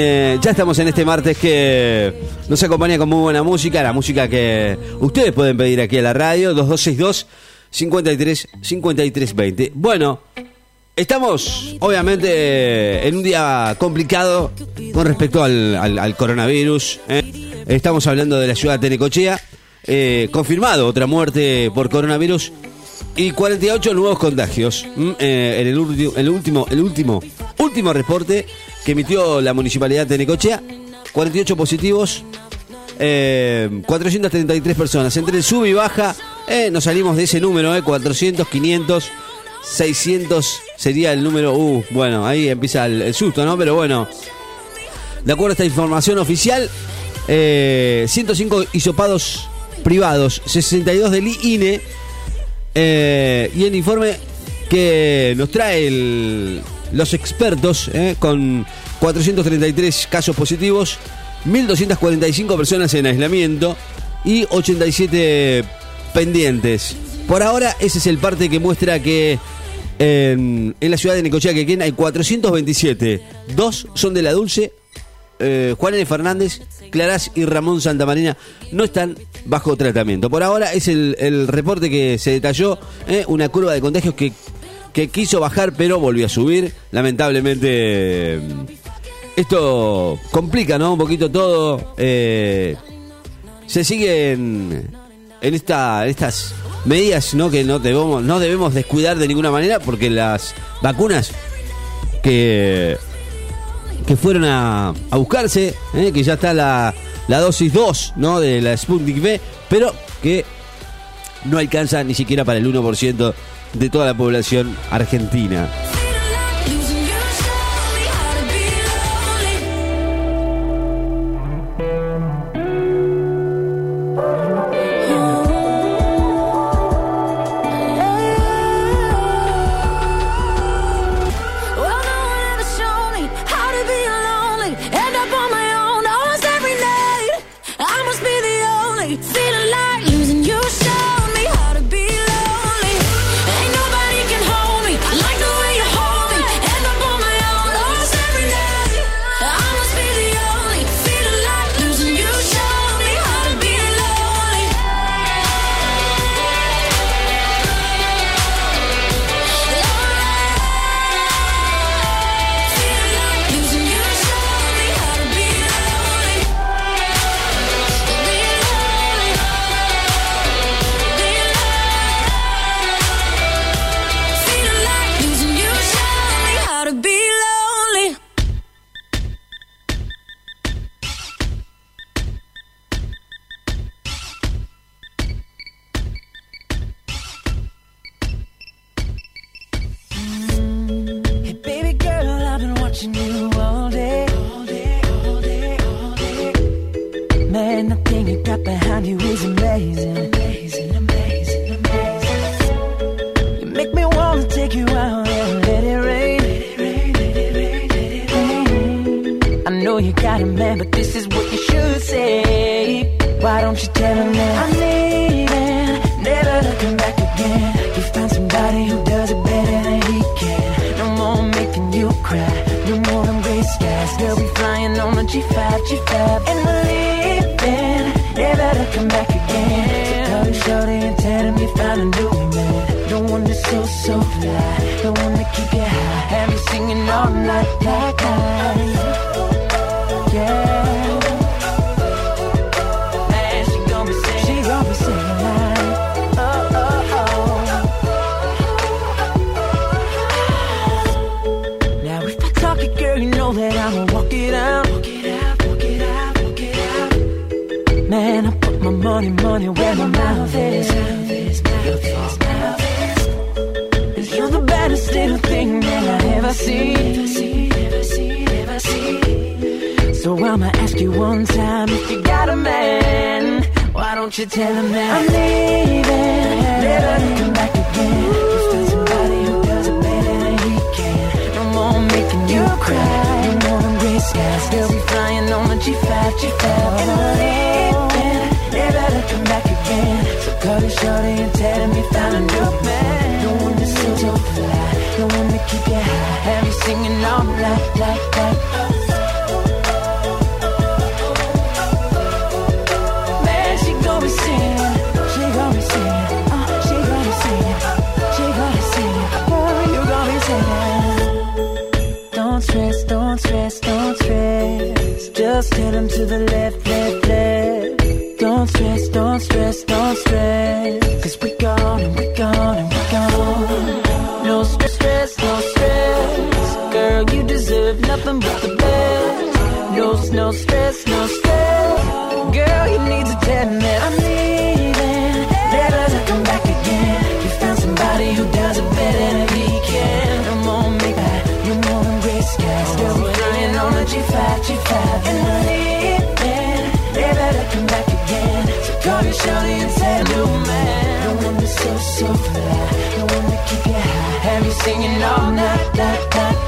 Eh, ya estamos en este martes que nos acompaña con muy buena música, la música que ustedes pueden pedir aquí a la radio, 2262 53 53 20. Bueno, estamos obviamente en un día complicado con respecto al, al- al coronavirus. ¿eh? Estamos hablando de la ciudad de Necochea, eh, confirmado otra muerte por coronavirus y 48 nuevos contagios. en el, el último, el último, último reporte que emitió la municipalidad de Necochea, 48 positivos, eh, 433 personas. Entre el sub y baja, eh, nos salimos de ese número, eh, 400, 500, 600 sería el número. Uh, bueno, ahí empieza el, susto, ¿no? Pero bueno, de acuerdo a esta información oficial, eh, 105 hisopados privados, 62 del INE eh, y el informe que nos trae el- los expertos eh, con 433 casos positivos, 1.245 personas en aislamiento y 87 pendientes. Por ahora ese es el parte que muestra que en, la ciudad de Necochea, Quequén, hay 427. Dos son de la Dulce, eh, Juan. Fernández, Clarás y Ramón Santamarina no están bajo tratamiento. Por ahora es el, el reporte que se detalló, eh, una curva de contagios que, que quiso bajar pero volvió a subir. Lamentablemente eh, esto complica ¿no? un poquito todo. eh, se siguen en esta, estas medidas ¿no? que no debemos, no debemos descuidar de ninguna manera porque las vacunas que que fueron a, a buscarse, ¿eh? que ya está la, la dosis 2 ¿no? de la Sputnik V, pero que no alcanza ni siquiera para el 1% de toda la población argentina. scared. Still be flying on the G5, G5. And leaving, they better come back again. So cut it short and telling me find a new man. Don't want The one that's so Don't want to keep you high. Have you singing all night, night, night. Just head 'em to the left, left, left. Don't stress, don't stress, don't stress. Cause we gone and we gone and we gone. No stress, stress, no stress. Girl, you deserve nothing but the best. No no stress. Shawty and say, no man. No one to so, so fly. No one to keep you high. Have you singing all night, night, night,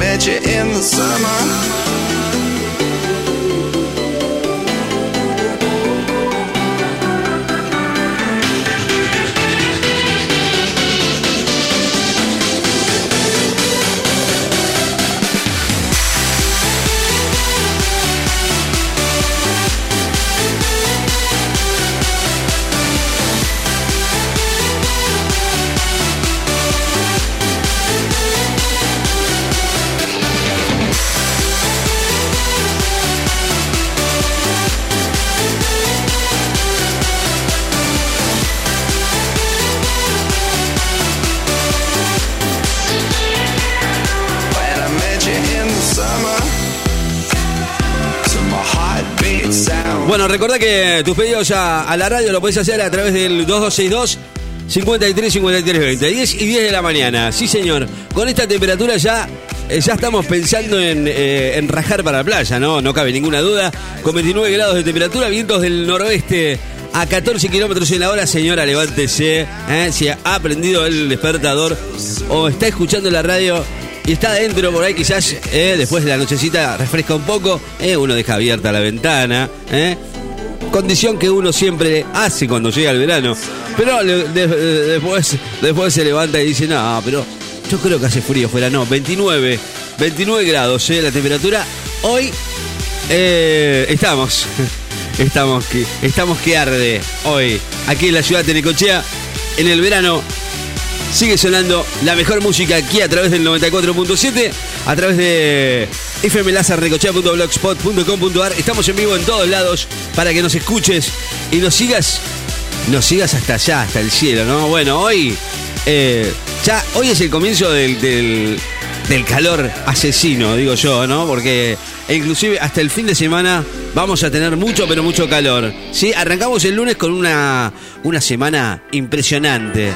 Met you in the summer. Recordá que tus pedidos a la radio lo podés hacer a través del 2262 53 53 20. 10 y 10 de la mañana. Sí, señor. Con esta temperatura ya. eh, Ya estamos pensando en, eh, en rajar para la playa, ¿no? No cabe ninguna duda. Con 29 grados de temperatura, vientos del noroeste a 14 kilómetros en la hora. Señora, levántese. ¿eh? Si ha prendido el despertador o está escuchando la radio y está adentro por ahí, quizás después de la nochecita refresca un poco. uno deja abierta la ventana. Condición que uno siempre hace cuando llega el verano. Pero después, después se levanta y dice, no, pero yo creo que hace frío fuera. No, 29, 29 grados eh, la temperatura. Hoy eh, estamos, estamos que, estamos que arde hoy aquí en la ciudad de Necochea. En el verano sigue sonando la mejor música aquí a través del 94.7, a través de fmlazarnecochea.blogspot.com.ar. Estamos en vivo en todos lados para que nos escuches y nos sigas, nos sigas hasta allá, hasta el cielo, ¿no? Bueno, hoy, eh, ya, hoy es el comienzo del, del, del calor asesino, digo yo, ¿no? Porque inclusive hasta el fin de semana vamos a tener mucho, pero mucho calor. Sí, arrancamos el lunes con una, una semana impresionante.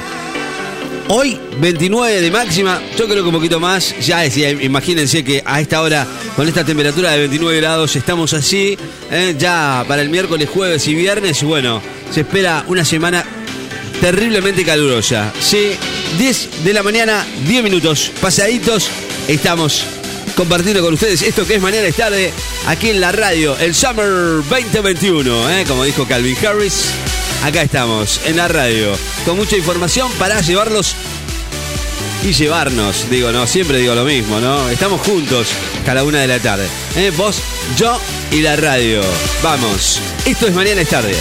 Hoy, 29 de máxima, yo creo que un poquito más. Ya imagínense que a esta hora, con esta temperatura de 29 grados, estamos así. ¿eh? Ya para el miércoles, jueves y viernes, bueno, se espera una semana terriblemente calurosa. Sí, 10 de la mañana, 10 minutos, pasaditos, estamos compartiendo con ustedes esto que es mañana es tarde, aquí en la radio, el Summer 2021, ¿eh? como dijo Calvin Harris. Acá estamos, en la radio, con mucha información para llevarlos y llevarnos. Digo, no, siempre digo lo mismo, ¿no? Estamos juntos cada una de la tarde. ¿eh? Vos, yo y la radio. Vamos, esto es Mañana es tarde.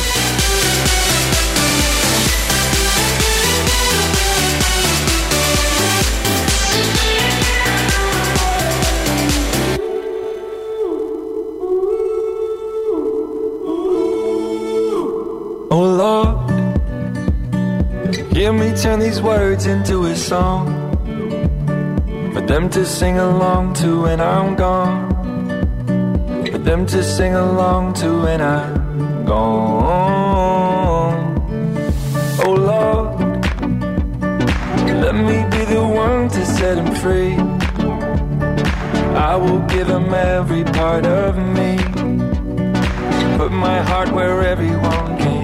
These words into a song for them to sing along to when I'm gone. For them to sing along to when I'm gone. Oh Lord, let me be the one to set him free. I will give him every part of me. Put my heart where everyone can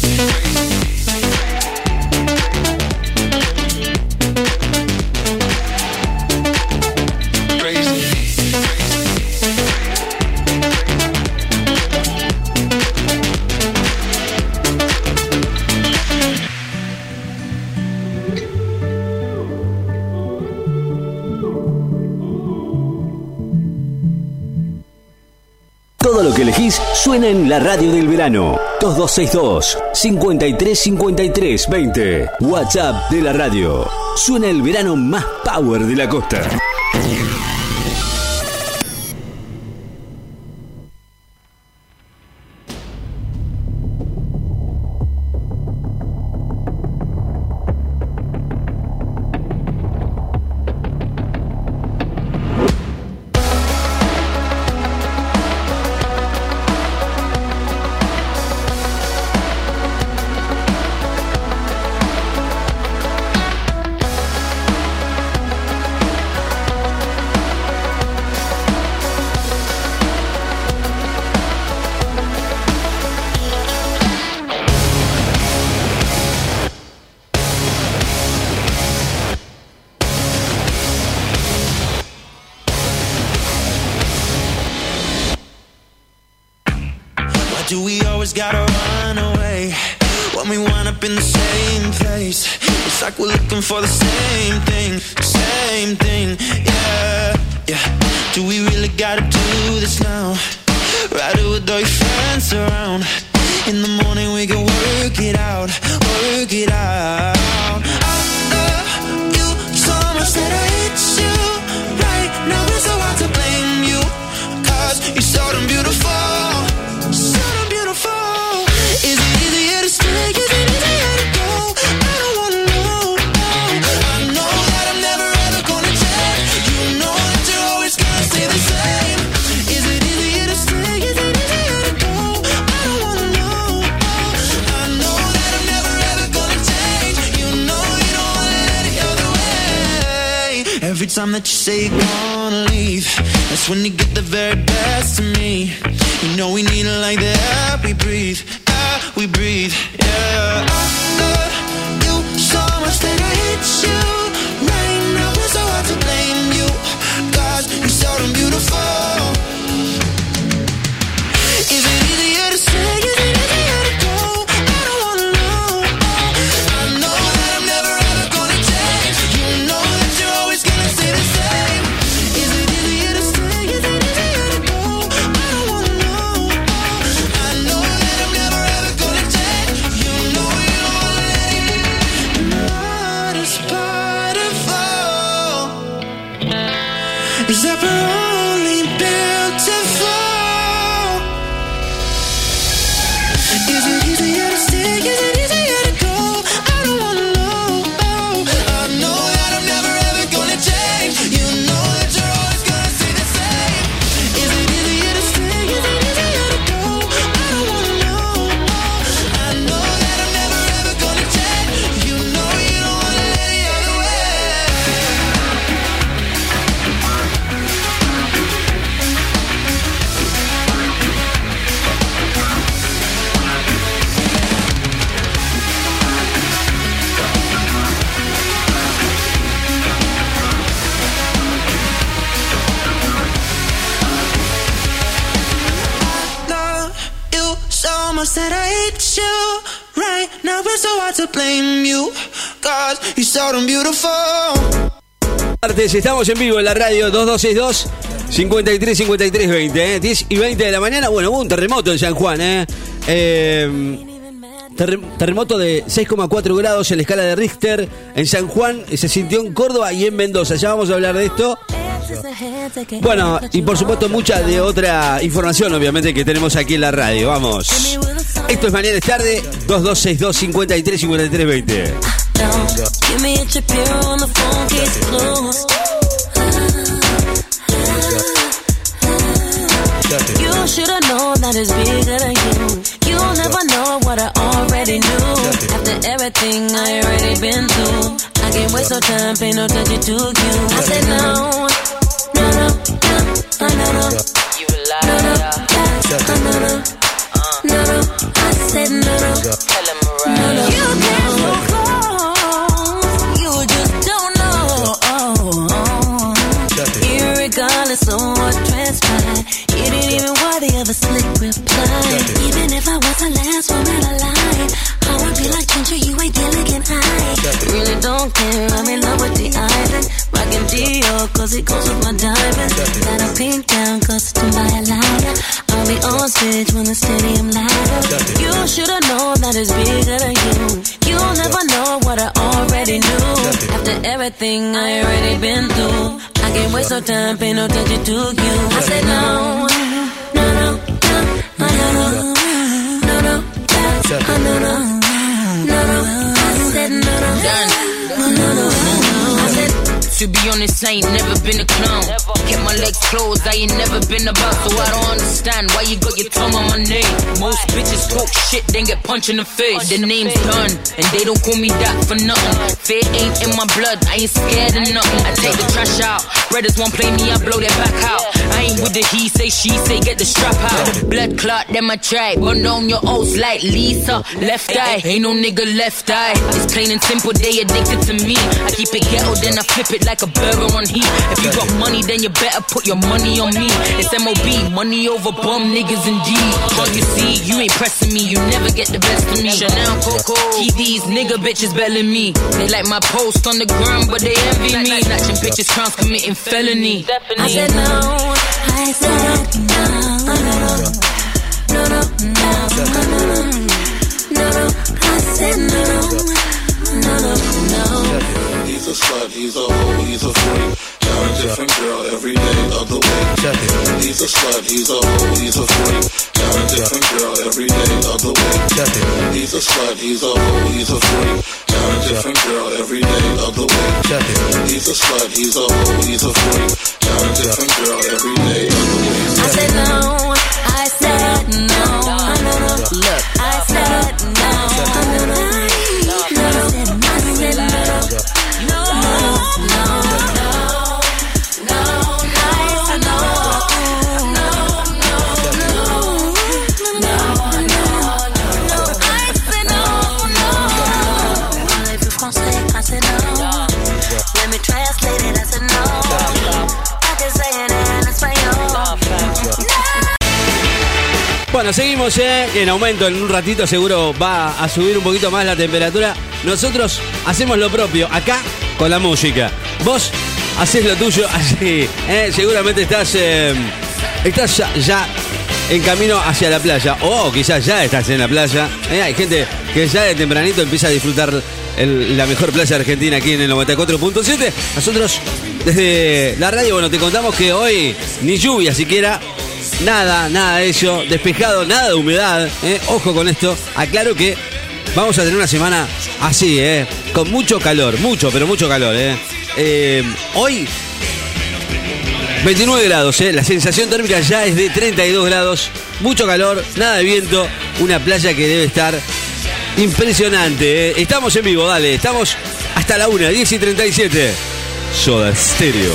Suena en la radio del verano. 2262 5353 20. WhatsApp de la radio. Suena el verano más power de la costa. Time that you say you're gonna leave, that's when you get the very best of me. You know we need it like the air we breathe, air we breathe, yeah. I love you so much that I hate you. Right now it's so hard to blame you, cause you're so damn beautiful. Martes, estamos en vivo en la radio 2262 53 53 20, ¿eh? 10 y 20 de la mañana. Bueno, hubo un terremoto en San Juan, ¿eh? Eh, terre- terremoto de 6,4 grados en la escala de Richter en San Juan. Se sintió en Córdoba y en Mendoza. Ya vamos a hablar de esto. Bueno, y por supuesto mucha de otra información, obviamente, que tenemos aquí en la radio. Vamos. Esto es Mañana es Tarde, 2262 53 53 20. Give me a chip here on the phone, case closed. You should've known that it's bigger than you. You'll never know what I already knew. After everything I already been through, I can't waste no time, pay no attention to you. I said no, no, no, no, no, no, no. You a liar. No, no, no, no, uh. no, no. I said no, no. Tell him No, right. no. You get Irregardless of what transpired, you didn't even worthy of a slick reply. Even if I was the last woman alive, I would be like Ginger, you ain't delicate eye. Really don't care, I'm in love with the island. Rockin' Dior, cause it goes with my diamonds. Got a pink gown, custom by a liar. I'll be on stage when the stadium light up. You should've known that it's bigger than you. You'll never know what I already knew. After everything I already been through, can't waste no time, pay no attention to you. I said no, no, no, no, no, no, no, no, no, no, no, no, no, no. I said no, no, no, no, no, no. I said. To be honest, I ain't never been a clown. Kept my legs closed, I ain't never been about. So I don't understand why you got your tongue on my name. Most bitches talk shit, then get punched in the face. The name's done, and they don't call me that for nothing. Fear ain't in my blood, I ain't scared of nothing. I take the trash out. Brothers won't play me, I blow their back out. I ain't with the he say, she say, get the strap out. Blood clot, then my tribe. Run on your oats like Lisa. Left eye, ain't no nigga left eye. It's plain and simple, they addicted to me. I keep it ghetto, then I flip it like a burger on heat. If you got money, then you better put your money on me. It's MOB, money over bum niggas indeed. Can't you see, you ain't pressing me, you never get the best of me. Chanel Coco, keep these nigga bitches belling me. They like my post on the ground, but they envy me. Snatching bitches, crowns committing felony. I said no. I said no. No, no, no, no, no, no, no, no. I said no. No, no, no. He's a slut, he's a hoe, he's a freak. Got a different girl every day of the week. He's a slut, he's a hoe, he's a freak. Got a different girl every day of the week. He's a slut, he's a hoe, he's a freak. Got a different girl every day of the week. He's a slut, he's a hoe, he's a freak. Got a different girl every day of the week. I said no. I said no. No, no, no. Look, I said no. No, Bueno, seguimos eh, en aumento. En un ratito seguro va a subir un poquito más la temperatura. Nosotros hacemos lo propio acá con la música. Vos haces lo tuyo así. eh, seguramente estás, eh, estás ya, en camino hacia la playa. O quizás ya estás en la playa. eh, hay gente que ya de tempranito empieza a disfrutar la mejor playa Argentina aquí en el 94.7. Nosotros desde la radio, bueno, te contamos que hoy ni lluvia siquiera. Nada, nada de eso, despejado, nada de humedad. ¿eh? Ojo con esto. Aclaro que vamos a tener una semana así, ¿eh? con mucho calor, mucho, pero mucho calor. ¿eh? Eh, hoy 29 grados, la sensación térmica ya es de 32 grados, mucho calor, nada de viento, una playa que debe estar impresionante. Estamos en vivo, dale, estamos hasta la 1, 10 y 37. Soda Stereo.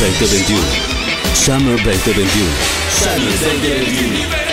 ben te bendiga. Summer ben te bendiga. Summer ben te bendiga.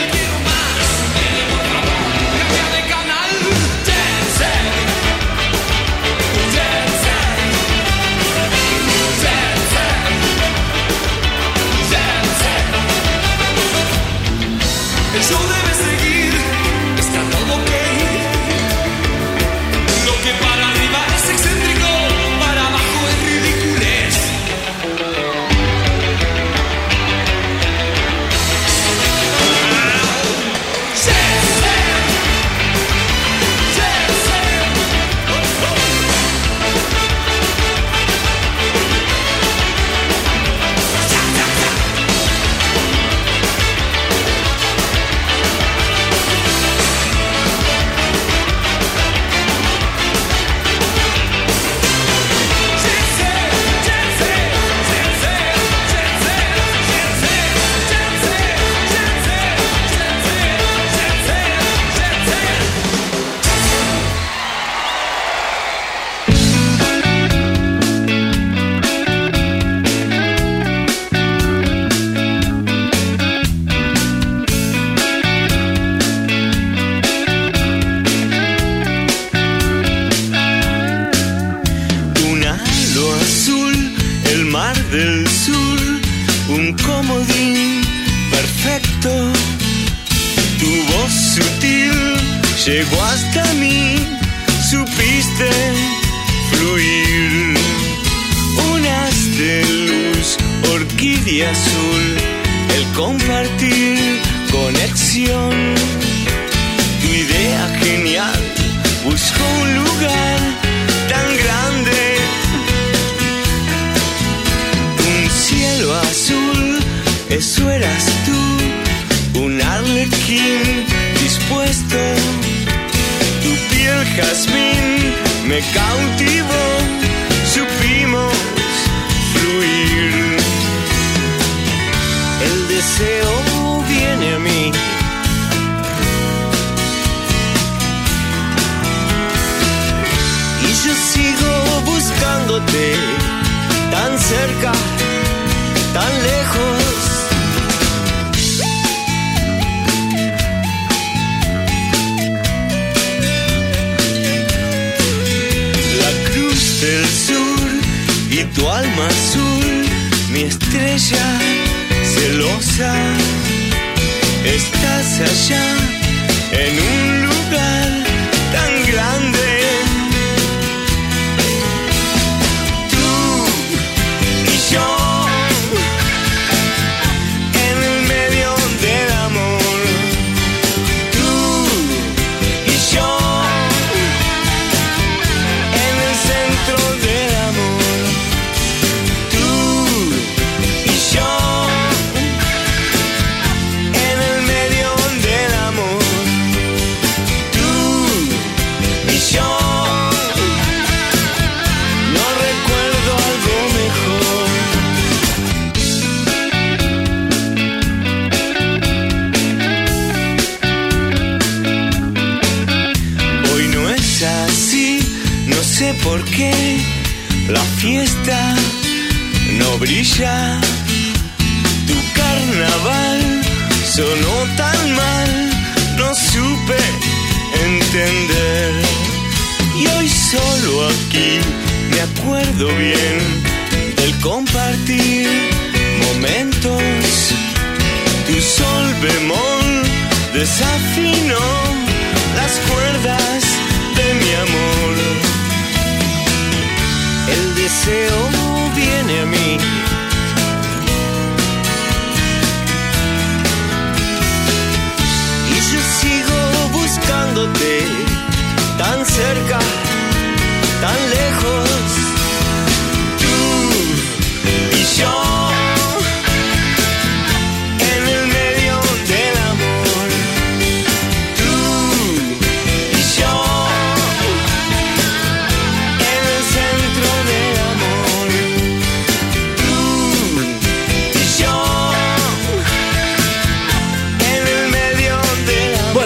Estás allá en un lugar no sé por qué la fiesta no brilla. Tu carnaval sonó tan mal, no supe entender. Y hoy solo aquí me acuerdo bien del compartir momentos. Tu sol bemol desafinó las cuerdas deseo viene a mí. Y yo sigo buscándote tan cerca, tan lejos. Tú y yo.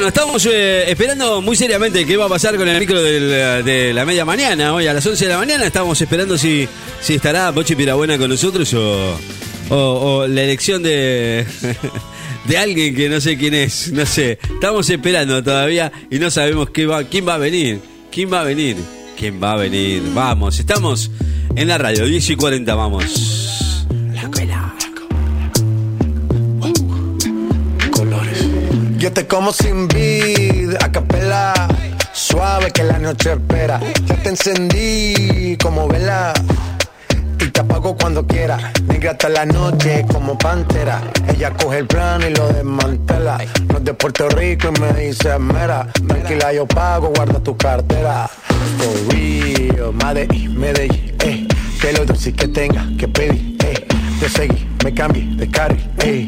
Estamos eh, esperando muy seriamente qué va a pasar con el micro del- de la media mañana. Hoy a las 11 de la mañana estamos esperando si, si estará Pochi Pirabuena con nosotros o, o- o la elección de, de alguien que no sé quién es. No sé. Estamos esperando todavía y no sabemos qué va, quién va a venir. ¿Quién va a venir? ¿Quién va a venir? Vamos, estamos en la radio, 10 y 40, vamos. Yo te como sin vid, a capela. Suave que la noche espera. Ya te encendí como vela. Y te apago cuando quiera. Negra hasta la noche como pantera. Ella coge el plano y lo desmantela. No es de Puerto Rico y me dice mera. Tranquila, yo pago, guarda tu cartera. For real, Medellín, Medellín, eh. Que lo dulce que tenga que pedir, eh. Te seguí, me cambié de carril, eh.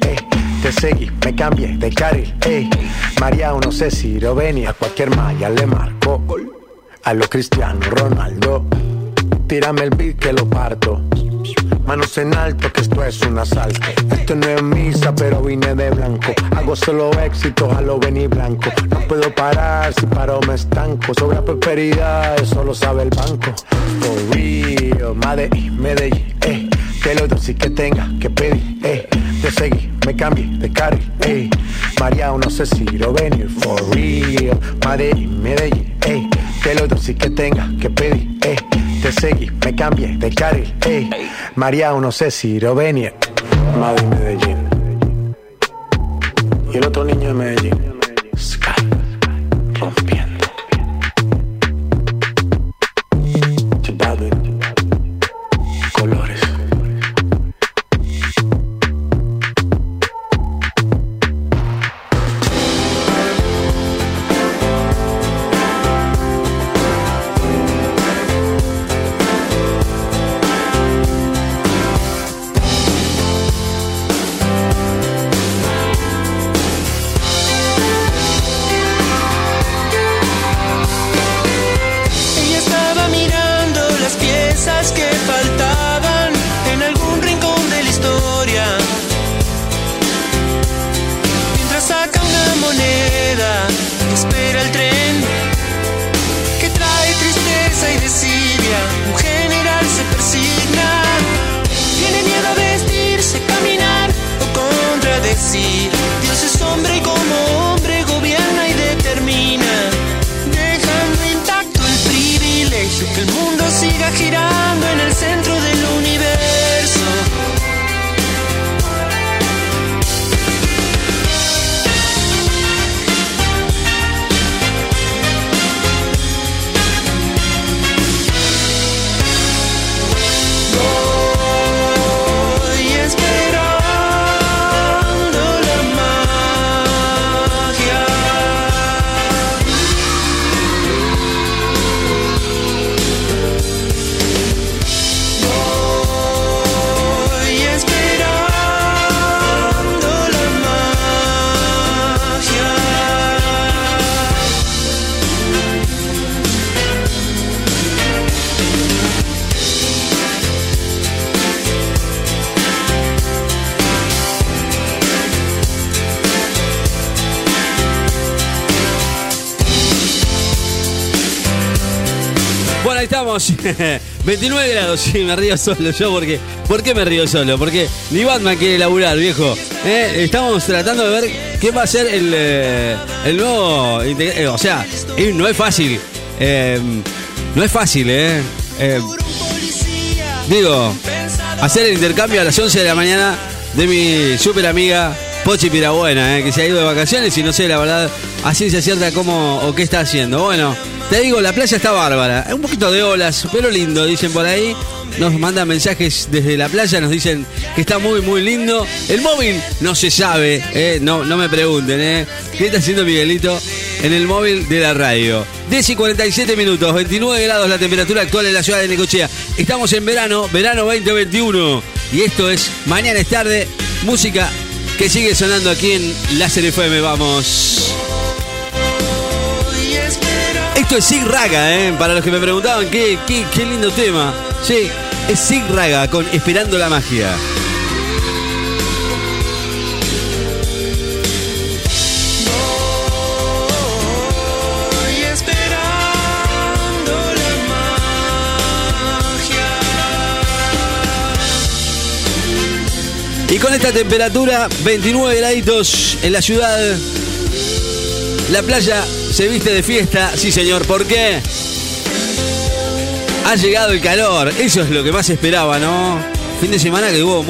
Te seguí, me cambié de carril, ey. María, no sé si lo venir, a cualquier malla le marco. A lo Cristiano Ronaldo, tírame el beat que lo parto. Manos en alto, que esto es un asalto. Esto no es misa, pero vine de blanco. Hago solo éxito, a lo venir blanco. No puedo parar, si paro me estanco. Sobre la prosperidad, eso lo sabe el banco. For real, Madrid, Medellín, eh. Lo doy si que tenga que pedir, eh. Te seguí, me cambié de carril, eh. María, no sé si lo venir, for real. Madrid, Medellín, eh. Te lo doy si que tenga que pedir, eh. Te seguí, me cambié de carril, ey. María, no sé si lo venir. Madrid, Medellín. Y el otro niño de Medellín. Sky, rompiendo. 29 grados. Sí, me río solo yo porque. ¿Por qué me río solo? Porque ni Batman quiere laburar, viejo. ¿Eh? Estamos tratando de ver qué va a ser el, eh, el nuevo. eh, o sea, no es fácil. No es fácil, ¿eh? Digo, hacer el intercambio a las 11 de la mañana de mi super amiga Pochi Pirabuena, que se ha ido de vacaciones y no sé la verdad a ciencia cierta cómo o qué está haciendo. Bueno, te digo, la playa está bárbara. Un poquito de olas, pero lindo, dicen por ahí. Nos mandan mensajes desde la playa, nos dicen que está muy, muy lindo. El móvil no se sabe, eh, no, no me pregunten, eh. ¿Qué está haciendo Miguelito en el móvil de la radio? 10 y 47 minutos, 29 grados la temperatura actual en la ciudad de Necochea. Estamos en verano, verano 2021. Y esto es Mañana es tarde, música que sigue sonando aquí en Láser FM. Vamos. Esto es Sig Raga, ¿eh? Para los que me preguntaban qué, qué, qué lindo tema. Sí, es Sig Raga con Esperando la Magia. Voy esperando la magia. Y con esta temperatura, 29 graditos en la ciudad, la playa se viste de fiesta. Sí, señor, ¿por qué? Ha llegado el calor, eso es lo que más esperaba, ¿no? Fin de semana que hubo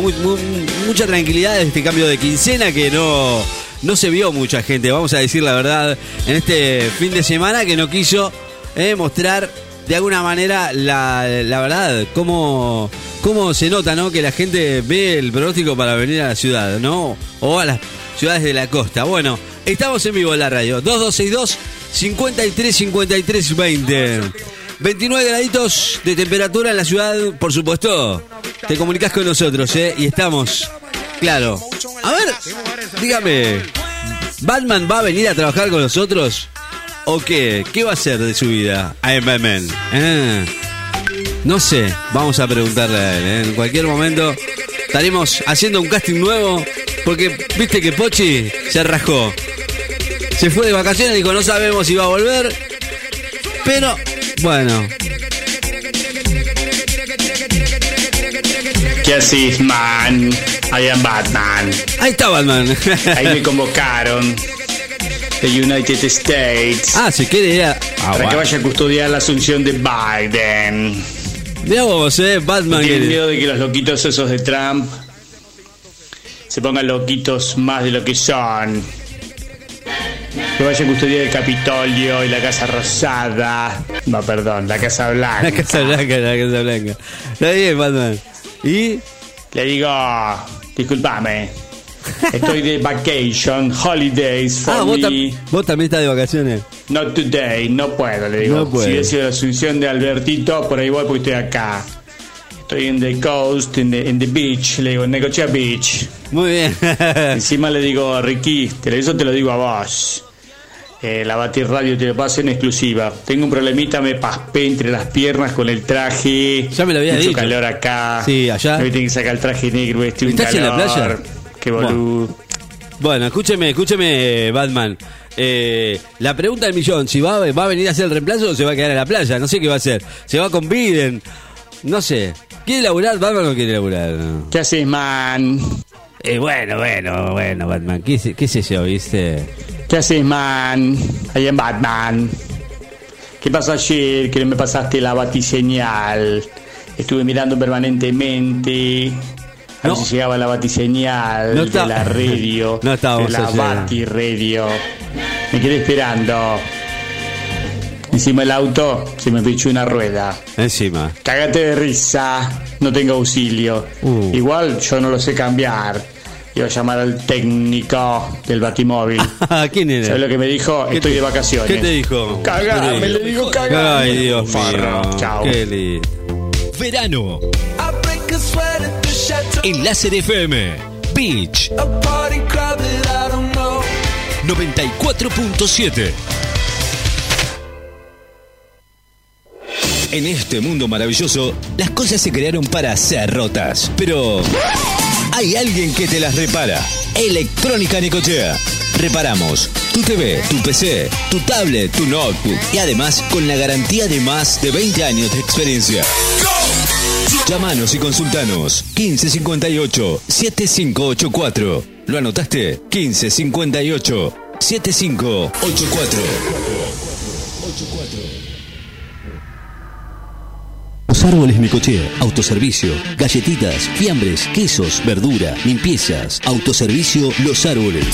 mucha tranquilidad de este cambio de quincena que no, no se vio mucha gente, vamos a decir la verdad, en este fin de semana que no quiso eh, mostrar de alguna manera la, la verdad, cómo, cómo se nota, ¿no? Que la gente ve el pronóstico para venir a la ciudad, ¿no? O a las ciudades de la costa. Bueno, estamos en vivo en la radio. 2262 53 53 20. 29 graditos de temperatura en la ciudad, por supuesto. Te comunicas con nosotros, ¿eh? Y estamos. Claro. A ver, dígame. ¿Batman va a venir a trabajar con nosotros? ¿O qué? ¿Qué va a hacer de su vida? Iron Man. Ah. No sé, vamos a preguntarle a él. ¿eh? En cualquier momento estaremos haciendo un casting nuevo. Porque viste que Pochi se rajó. Se fue de vacaciones y dijo, no sabemos si va a volver. Pero, bueno. ¿Qué haces, man? I am Batman. Ahí está Batman. Ahí me convocaron. De United States. Ah, si quiere ir a... Ah, para que bueno. vaya a custodiar la asunción de Biden. Mirá vos, eh, Batman. Tienen miedo de que los loquitos esos de Trump se pongan loquitos más de lo que son. Que vaya a custodiar el Capitolio y la Casa Rosada. No, perdón, la Casa Blanca. La Casa Blanca, la Casa Blanca. Está bien, Batman. ¿Y? Le digo, discúlpame. Estoy de vacation, holidays for Ah, vos, me. tam- vos también estás de vacaciones. Not today, no puedo, le digo. No. Si hubiese sido la asunción de Albertito, por ahí voy porque estoy acá. Estoy en the coast, en the, in the beach, le digo, Necochea Beach. Muy bien. Encima le digo, Ricky, te- eso te lo digo a vos. Eh, la Batir Radio te lo paso en exclusiva. Tengo un problemita, me paspé entre las piernas con el traje. Ya me lo había Mucho dicho. calor acá. Sí, allá. Me que sacar el traje negro, este un ¿Estás en la calor. playa? Qué boludo. Bueno, escúcheme, escúcheme, Batman. Eh, la pregunta del millón, si va, va a venir a hacer el reemplazo o se va a quedar en la playa, no sé qué va a hacer. Se va con Biden, no sé. ¿Quiere laburar Batman o no quiere laburar? ¿Qué haces, man? Eh, bueno, bueno, bueno, Batman, ¿qué, sé- qué sé yo, viste? ¿Qué haces, man? Ahí en Batman. ¿Qué pasó ayer que no me pasaste la batiseñal? Estuve mirando permanentemente. A ver No. si llegaba la batiseñal No de la radio. No estábamos de la ayer. Bati Radio. Me quedé esperando. Encima del auto se me pichó una rueda. Encima. Cágate de risa, no tengo auxilio. Uh. Igual yo no lo sé cambiar. Iba a llamar al técnico del batimóvil. ¿Quién era? ¿Sabes lo que me dijo? ¿Qué Estoy te- de vacaciones. ¿Qué te dijo? Cagame, ¿Qué le digo cagame. Ay, Dios Farro, mío. chao. Qué lindo. Verano. En Láser FM. Beach A party crowd that I don't know. 94.7. En este mundo maravilloso, las cosas se crearon para ser rotas. Pero hay alguien que te las repara. Electrónica Nicochea. Reparamos tu TV, tu PC, tu tablet, tu notebook y además con la garantía de más de 20 años de experiencia. Llámanos y consultanos 1558 7584. ¿Lo anotaste? 1558 7584. Los árboles Nicochea, autoservicio, galletitas, fiambres, quesos, verdura, limpiezas, autoservicio Los Árboles.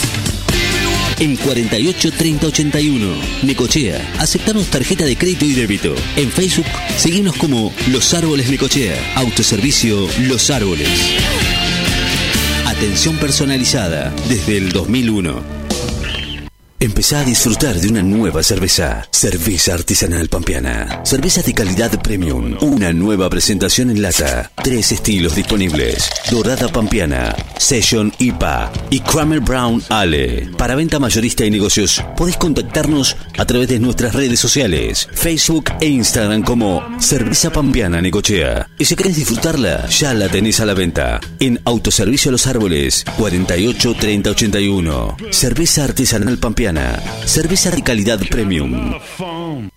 En 48 30 81, Necochea. Aceptamos tarjeta de crédito y débito. En Facebook, seguimos como Los Árboles Necochea. Autoservicio Los Árboles. Atención personalizada desde el 2001. Empezá a disfrutar de una nueva cerveza. Cerveza artesanal pampeana. Cerveza de calidad premium. Una nueva presentación en lata. Tres estilos disponibles. Dorada pampeana, Session IPA y Kramer Brown Ale. Para venta mayorista y negocios, podés contactarnos a través de nuestras redes sociales, Facebook e Instagram como Cerveza Pampeana Necochea. Y si querés disfrutarla, ya la tenés a la venta. En Autoservicio Los Árboles, 48 30 81. Cerveza artesanal pampeana. Cerveza de calidad premium.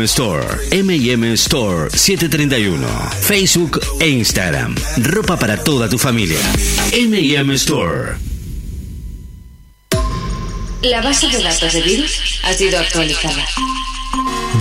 Store. M&M Store 731. Facebook e Instagram. Ropa para toda tu familia. M&M Store. La base de datos de virus ha sido actualizada.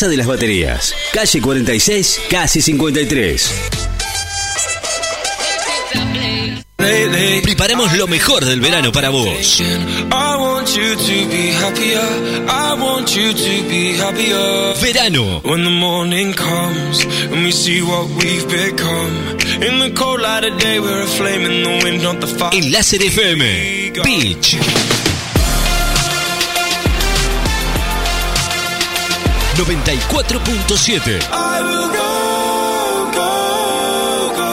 de las Baterías, calle 46, casi 53. Preparemos lo mejor del verano para vos. I want you to be happier. I want you to be happier. Verano. When the morning 94.7 I will go, go, go.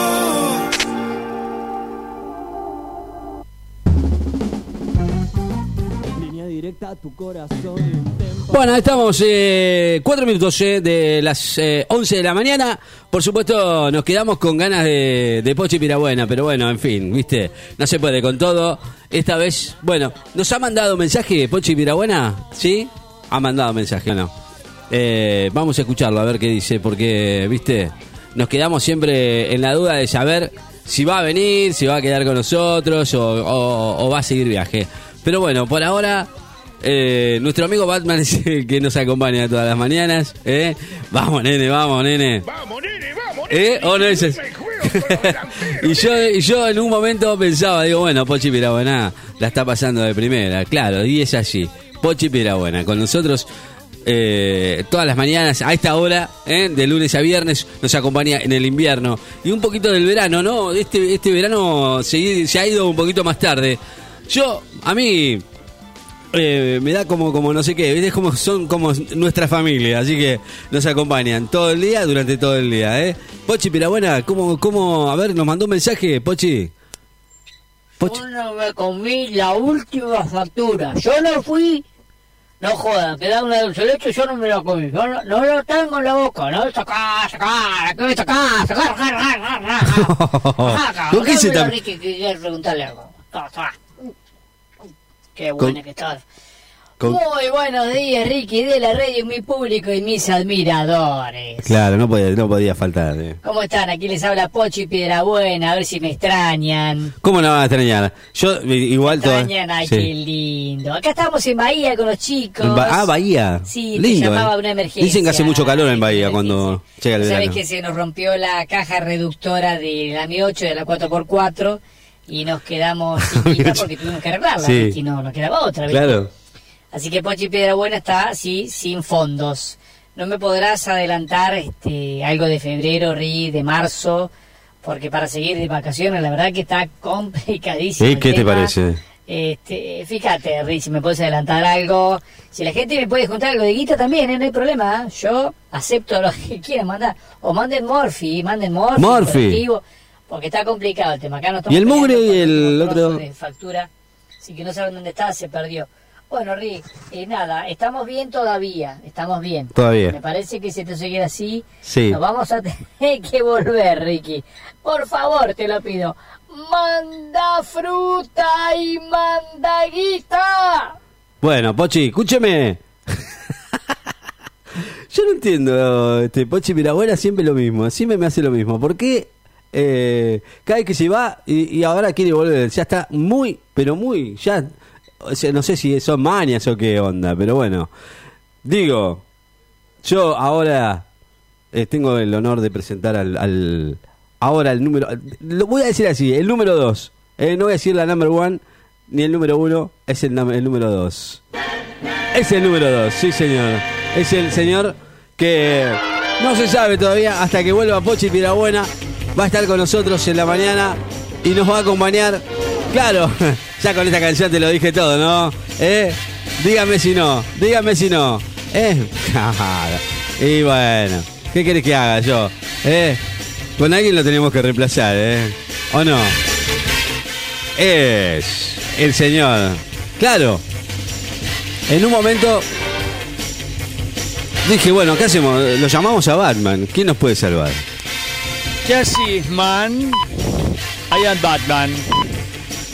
Línea directa a tu corazón. Bueno, estamos eh, cuatro minutos eh, de las eh, 11 de la mañana. Por supuesto, nos quedamos con ganas de, de Pochi Pirabuena, pero bueno, en fin, viste, no se puede con todo. Esta vez, bueno, nos ha mandado mensaje Pochi Pirabuena, ¿sí? Ha mandado mensaje, ¿no? Eh, vamos a escucharlo, a ver qué dice, porque, viste, nos quedamos siempre en la duda de saber si va a venir, si va a quedar con nosotros o, o- o va a seguir viaje. Pero bueno, por ahora, eh, nuestro amigo Batman es el que nos acompaña todas las mañanas. ¿eh? Vamos, nene, vamos, nene. Vamos, nene, vamos, ¿Eh? ¿O no es ese? y, yo, y yo en un momento pensaba, digo, bueno, Pochi Pirabuena la está pasando de primera, claro, y es así. Pochi Pirabuena, con nosotros eh, todas las mañanas a esta hora, ¿eh? de lunes a viernes, nos acompaña en el invierno. Y un poquito del verano, ¿no? Este, este verano se, ha ido un poquito más tarde. Yo, a mí, eh, me da como, como no sé qué, ¿viste? Como, son como nuestra familia, así que nos acompañan todo el día, durante todo el día, ¿eh? Pochi Pirabuena, ¿cómo, cómo, a ver, nos mandó un mensaje, Pochi? Yo no me comí la última factura. Yo no fui. No jodan, que da una dulce leche, yo no me la comí. Yo no, no lo tengo en la boca. No, sacá, sacá, que sacá, sacá, sacá. ¿Con qué se Ricky, quiero preguntarle algo. Qué buena que estás. Con- Muy buenos días, Ricky, de la radio, mi público y mis admiradores. Claro, no podía, no podía faltar. ¿eh? ¿Cómo están? Aquí les habla Pochi Piedrabuena, a ver si me extrañan. ¿Cómo no van a extrañar? Yo, igual todo. Extrañan, ay, qué lindo. Acá estamos en Bahía con los chicos. Ba- ah, Bahía. Sí, te Lindo. llamaba ¿eh? una emergencia. Dicen que hace mucho calor en Bahía cuando llega el Sabes verano. que se nos rompió la caja reductora de la Mi 8 de la 4x4 y nos quedamos sin porque tuvimos que arreglarla. Ricky, no, no quedaba otra. ¿viste? Claro. Así que Pochi Piedrabuena está así, sin fondos. No me podrás adelantar este, algo de febrero, Ri, de marzo, porque para seguir de vacaciones la verdad que está complicadísimo. El ¿Qué te parece? Este, fíjate, Ri, si me puedes adelantar algo. Si la gente me puede juntar algo de guita también, ¿eh? no hay problema. ¿eh? Yo acepto lo que quieran mandar. O manden Morphy, manden Morphy. Porque está complicado el tema. Acá no ¿Y el mugre y el otro? de factura. Así que no saben dónde está, se perdió. Bueno, Rick, eh, nada, estamos bien todavía, estamos bien. Todavía. Me parece que si esto sigue así, Sí. nos vamos a tener que volver, Ricky. Por favor, te lo pido. Manda fruta y manda guita. Bueno, Pochi, escúcheme. Yo no entiendo, este, Pochi Pirabuena siempre lo mismo, siempre me hace lo mismo. ¿Por qué eh, cada vez que se va y, y ahora quiere volver. Ya está muy, pero muy, ya, no sé si son manias o qué onda, pero bueno. Digo, yo ahora eh, tengo el honor de presentar al, ahora el número, lo voy a decir así, el número dos. Eh, no voy a decir la number one ni el número uno, es el número dos. Es el número dos, sí señor. Es el señor que no se sabe todavía hasta que vuelva Pochi Pirabuena. Va a estar con nosotros en la mañana y nos va a acompañar. Claro, ya con esta canción te lo dije todo, ¿no? ¿Eh? Dígame si no, dígame si no. ¿Eh? Y bueno, ¿qué querés que haga yo? ¿Eh? Con alguien lo tenemos que reemplazar, ¿eh? ¿O no? Es el señor. Claro, en un momento dije, bueno, ¿qué hacemos? Lo llamamos a Batman. ¿Quién nos puede salvar? ¿Qué haces, man? I Batman.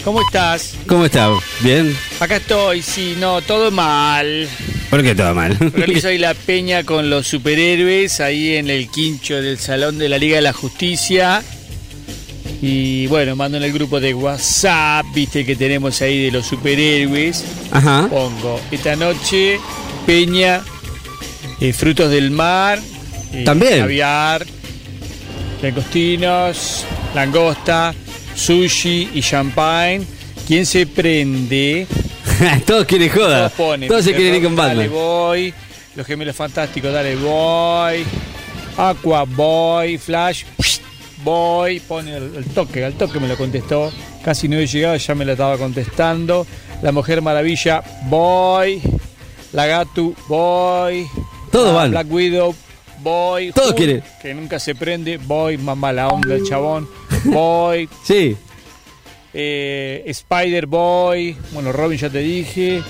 ¿Cómo estás? ¿Cómo está? ¿Bien? Acá estoy, sí, no, todo mal. ¿Por qué todo mal? Realizo hoy la peña con los superhéroes ahí en el quincho del Salón de la Liga de la Justicia. Y bueno, mando en el grupo de WhatsApp, viste que tenemos ahí de los superhéroes. Ajá. Pongo, esta noche, peña, eh, frutos del mar. eh, También. Caviar, langostinos, langosta, sushi y champagne. ¿Quién se prende? Todos quieren joda. Todos ponen. Todos se quieren ir con Dale, Batman. voy. Los gemelos fantásticos, dale, voy. Aqua, voy. Flash, voy. Pone el, el toque, al toque me lo contestó. Casi no he llegado, ya me lo estaba contestando. La Mujer Maravilla, voy. La Gatu, voy. Todos van. Black Widow, voy. Todos Hulk, quieren. Que nunca se prende, voy. Mamá la onda, el chabón, voy. Sí. Eh, Spider Boy, bueno, Robin ya te dije.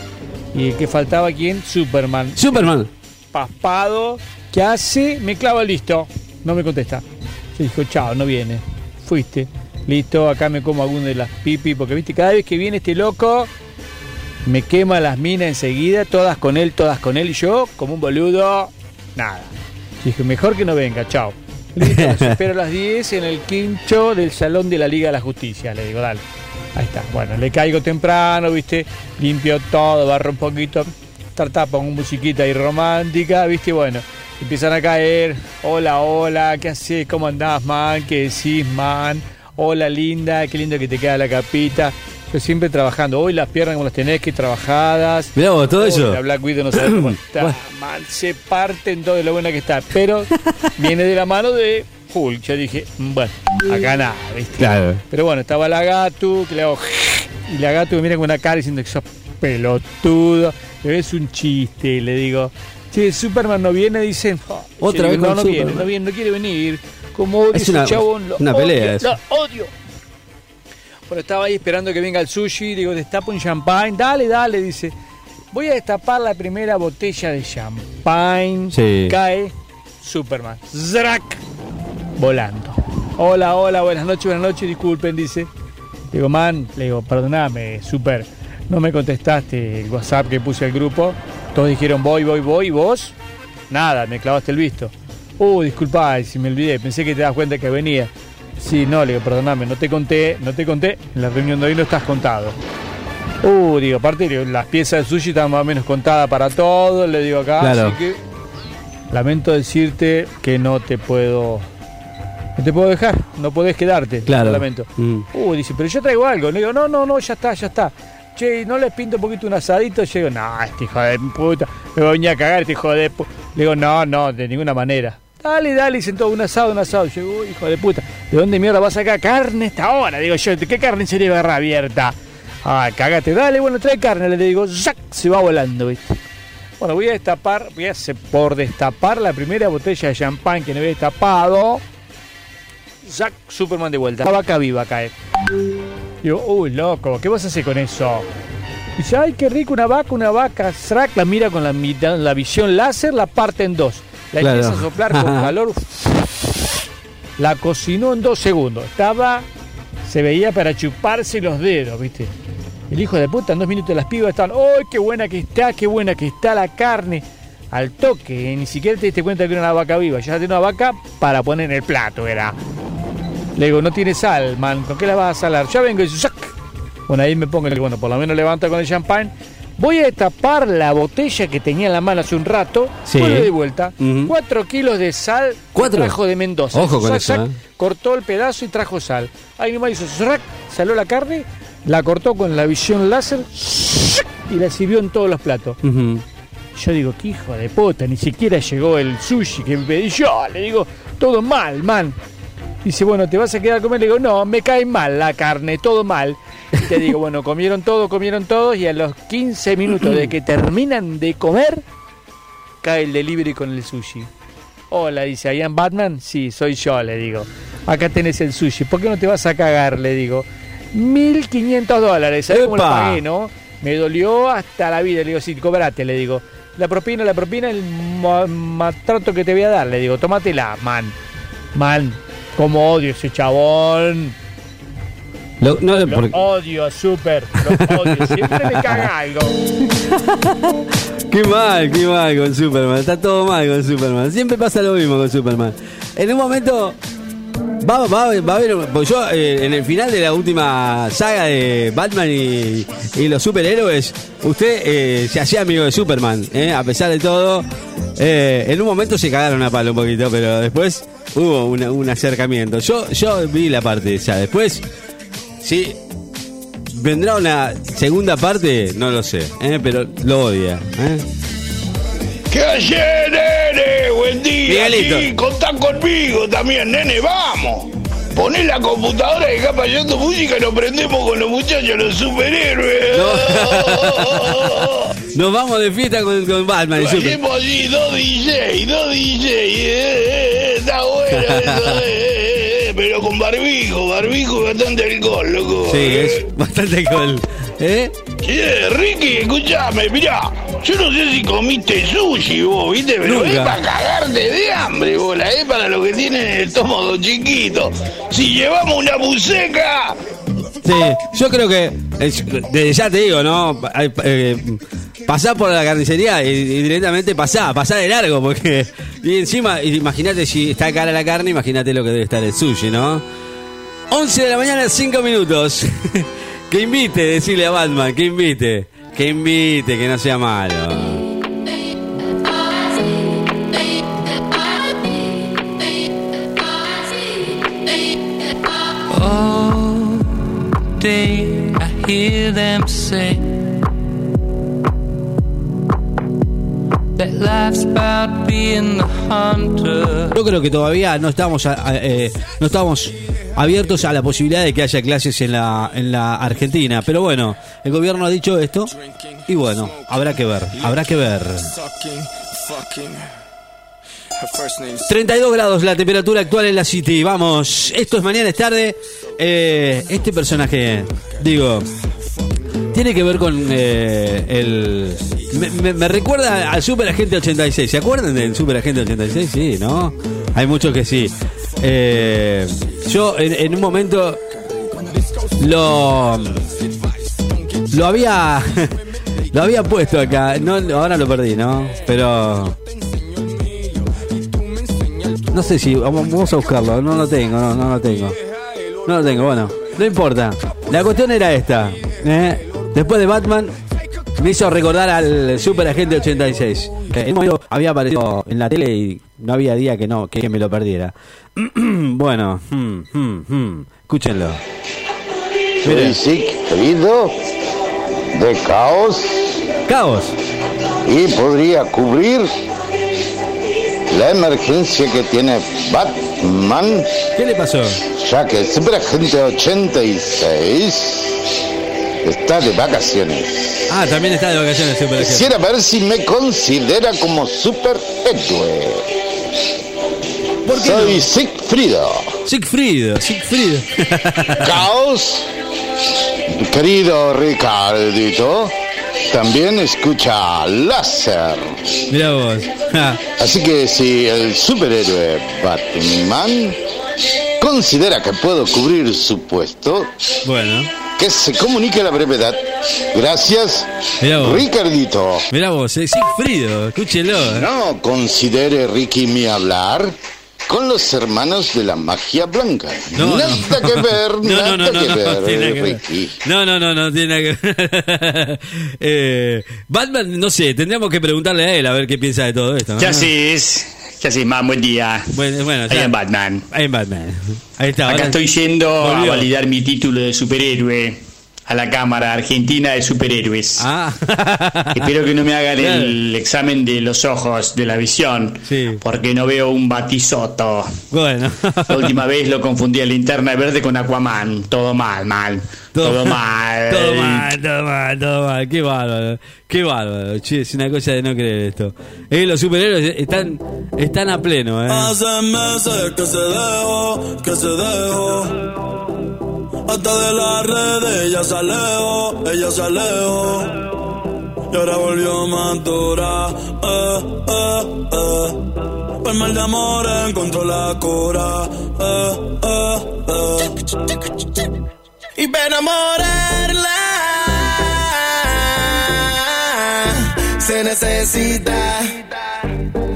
¿Y que faltaba quién? Superman. Superman. Paspado, ¿qué hace? Me clava listo. No me contesta. Se dijo, chao, no viene. Fuiste. Listo, acá me como alguno de las pipi, porque viste, cada vez que viene este loco, me quema las minas enseguida, todas con él, todas con él, y yo, como un boludo, nada. Dije, mejor que no venga, chao. Listo, los espero a las 10 en el quincho del Salón de la Liga de la Justicia. Le digo, dale. Ahí está. Bueno, le caigo temprano, viste, limpio todo, barro un poquito, tarta, pongo musiquita ahí romántica, viste, bueno. Empiezan a caer, hola, hola, ¿qué haces? ¿Cómo andás, man? ¿Qué decís, man? Hola, linda, qué lindo que te queda la capita. Yo siempre trabajando. Hoy las piernas como las tenés que trabajadas. Mirá vos, todo Hoy eso. La Black Widow no sabe cómo está. man, se parten todo de lo buena que está. Pero viene de la mano de Hulk. Yo dije, mm, bueno, acá nada, ¿viste? Claro. Pero bueno, estaba la Gatu, que le hago. Y la Gatu me mira con una cara diciendo que sos pelotudo. Le ves un chiste, le digo. Che, Superman no viene, dicen. "Oh". Otra vez digo, con no, no viene, no viene, no quiere venir. Como odio Es una- chabón, lo una pelea odio, eso. lo odio. Bueno, estaba ahí esperando que venga el sushi, digo, destapo un champagne, dale, dale, dice. Voy a destapar la primera botella de champagne. Sí. Cae Superman. ¡Zrac! Volando. Hola, hola, buenas noches, buenas noches, disculpen, dice. Digo, man, le digo, perdoname, super. No me contestaste el WhatsApp que puse al grupo. Todos dijeron, voy, voy, voy, y vos, nada, me clavaste el visto. Uh, disculpa, si me olvidé, pensé que te das cuenta que venía. Sí, no, le digo, perdoname, no te conté, no te conté, en la reunión de hoy no estás contado. Uh, digo, aparte, digo, las piezas de sushi están más o menos contadas para todos, le digo acá, Claro. así que lamento decirte que no te puedo, no te puedo dejar, no podés quedarte, Claro. lamento. Mm. Uh, dice, pero yo traigo algo. Le digo, no, no, no, ya está, ya está. Che, ¿no les pinto un poquito un asadito? Yo digo, no, este hijo de puta, me va a venir a cagar este hijo de puta. Le digo, no, no, de ninguna manera. Dale, dale, todo, un asado, un asado. "Uy, hijo de puta, ¿de dónde mierda vas a sacar carne esta hora? Digo yo, ¿de qué carne sería barra abierta? Ah, cagate, dale, bueno, trae carne, le digo, ¡zac! se va volando, ¿viste? Bueno, voy a destapar, voy a hacer por destapar la primera botella de champán que no había destapado. Zack Superman de vuelta. La vaca viva cae. Digo, uy, loco, ¿qué vas a hacer con eso? Dice, ay, qué rico, una vaca, una vaca. Zack la mira con la, la visión láser, la parte en dos. La Claro. empieza a soplar con calor. La cocinó en dos segundos. Estaba, se veía para chuparse los dedos, ¿viste? El hijo de puta, en dos minutos las pibas estaban, ¡ay, qué buena que está, qué buena que está la carne! Al toque, eh, ni siquiera te diste cuenta que era una vaca viva. Ya tenía una vaca para poner en el plato, era. Le digo, no tiene sal, man, ¿con qué la vas a salar? Ya vengo y dice, ¡sac! Bueno, ahí me pongo, digo, bueno, por lo menos levanta con el champán. Voy a tapar la botella que tenía en la mano hace un rato. Sí. vuelve de vuelta. Ujú. Cuatro kilos de sal. ¿Cuatro? Trajo de Mendoza. Ojo con eso, ¿eh? Cortó el pedazo y trajo sal. Ahí nomás hizo, ¡zrac! saló la carne, la cortó con la visión láser y la sirvió en todos los platos. Yo digo, qué hijo de puta, ni siquiera llegó el sushi que me pedí yo. Le digo, todo mal, man. Dice, bueno, ¿te vas a quedar a comer? Le digo, no, me cae mal la carne, todo mal. Te digo, bueno, comieron todo, comieron todos y a los 15 minutos de que terminan de comer, cae el delivery con el sushi. Hola, dice, ¿Ian Batman? Sí, soy yo, le digo. Acá tenés el sushi, ¿por qué no te vas a cagar? Le digo. 1.500 dólares, ¿sabes cómo lo pagué, no? Me dolió hasta la vida, le digo, sí, cobrate, le digo. La propina, la propina, el ma- maltrato que te voy a dar, le digo, tómatela, man. Man, como odio ese chabón. Lo- no, Lo porque- odio, súper. Lo odio. Siempre me caga algo. Qué mal, qué mal con Superman. Está todo mal con Superman. Siempre pasa lo mismo con Superman. En un momento va, va- va a haber. Porque yo, eh, en el final de la última saga de Batman y, y los superhéroes, usted eh, se hacía amigo de Superman. eh, a pesar de todo, Eh, en un momento se cagaron a palo un poquito, pero después hubo una- un acercamiento. Yo, yo vi la parte esa. Después, sí. ¿Vendrá una segunda parte? No lo sé, eh, pero lo odia. ¿eh? ¿Qué ayer, nene? Buen día. Sí, contá conmigo también, nene, vamos. Poné la computadora y acá payando música y nos prendemos con los muchachos, los superhéroes. Nos vamos de fiesta con, con Batman hacemos allí, dos DJ, dos DJ. eh, eh, está bueno eso, eh, eh, eh, pero con barbijo, barbijo y bastante alcohol, loco. Sí, es bastante cool. ¿Eh? Che, Ricky, escúchame, mirá, yo no sé si comiste sushi vos, viste, pero Nunca. es para cagarte de hambre, bola, es para los que tienen el estómago chiquito. Si llevamos una buceca, Yo creo que, desde ya te digo, ¿no? Hay- eh, pasá por la carnicería y, y directamente pasá, pasá de largo, porque. Y encima, imagínate si está cara la carne, imagínate lo que debe estar el sushi, ¿no? 11 de la mañana, 5 minutos. que invite, decirle a Batman, que invite. Que invite, que no sea malo. Day I hear them say that life's about being the hunter. Yo creo que todavía no estamos, a- a- eh, no estamos abiertos a la posibilidad de que haya clases en la, en la Argentina. Pero bueno, el gobierno ha dicho esto y bueno, habrá que ver, habrá que ver. 32 grados la temperatura actual en la City. Vamos, esto es mañana, es tarde. Eh, este personaje, digo, tiene que ver con eh, el. Me, recuerda al Super Agente 86. ¿Se acuerdan del Super Agente 86? Sí, ¿no? Hay muchos que sí. Eh, yo en, en un momento lo. Lo había. Lo había puesto acá. No, ahora lo perdí, ¿no? Pero. No sé si vamos, a buscarlo, no lo tengo, no, no lo tengo. No lo tengo, bueno, no importa. La cuestión era esta. ¿eh? Después de Batman, me hizo recordar al Super Agente 86. Que en un momento había aparecido en la tele y no había día que no, que me lo perdiera. bueno, hmm, hmm, hmm, escúchenlo. Soy de Caos. Caos. Y podría cubrir la emergencia que tiene Batman. ¿Qué le pasó? Ya que el superagente 86 está de vacaciones. Ah, también está de vacaciones Super Agente. Quisiera ver si me considera como superhéroe. ¿Por qué Soy no? Sigfrido. Sigfrido, Sigfrido. Caos, querido Ricardito, también escucha láser. Mira vos. Así que si el superhéroe Batman considera que puedo cubrir su puesto, Bueno. que se comunique a la brevedad. Gracias, Mirá vos. Ricardito. Mirá vos, eh, Sigfrido, escúchelo. eh. No considere Ricky mi hablar. Con los hermanos de la magia blanca. No, nada no. que ver, No, no, nada no, no, que no, ver, tiene que ver. No, no, no, no tiene nada que ver. Eh, Batman, no sé, tendríamos que preguntarle a él a ver qué piensa de todo esto. ¿no? ¿Qué haces? ¿Qué haces, man? Buen día. Bueno, bueno, Ahí en Batman. Ahí en Batman. Ahí está. Acá estoy yendo Volvió. a validar mi título de superhéroe a la Cámara Argentina de Superhéroes. Ah. Espero que no me hagan el examen de los ojos, de la visión, porque no veo un batisoto. Bueno. La última vez lo confundí a linterna verde con Aquaman. Todo mal, mal. Todo, mal. Todo mal, todo mal, todo mal. Qué bárbaro. Qué bárbaro. Che, es una cosa de no creer esto. Eh, los superhéroes están, están a pleno, ¿eh? Hace meses que se dejó, que se dejó. Hasta de las redes ella se alejó, ella se alejó. Y ahora volvió a madurar. Eh, eh, eh. Mal de amor encontró la cura. Eh, eh. Y para enamorarla se necesita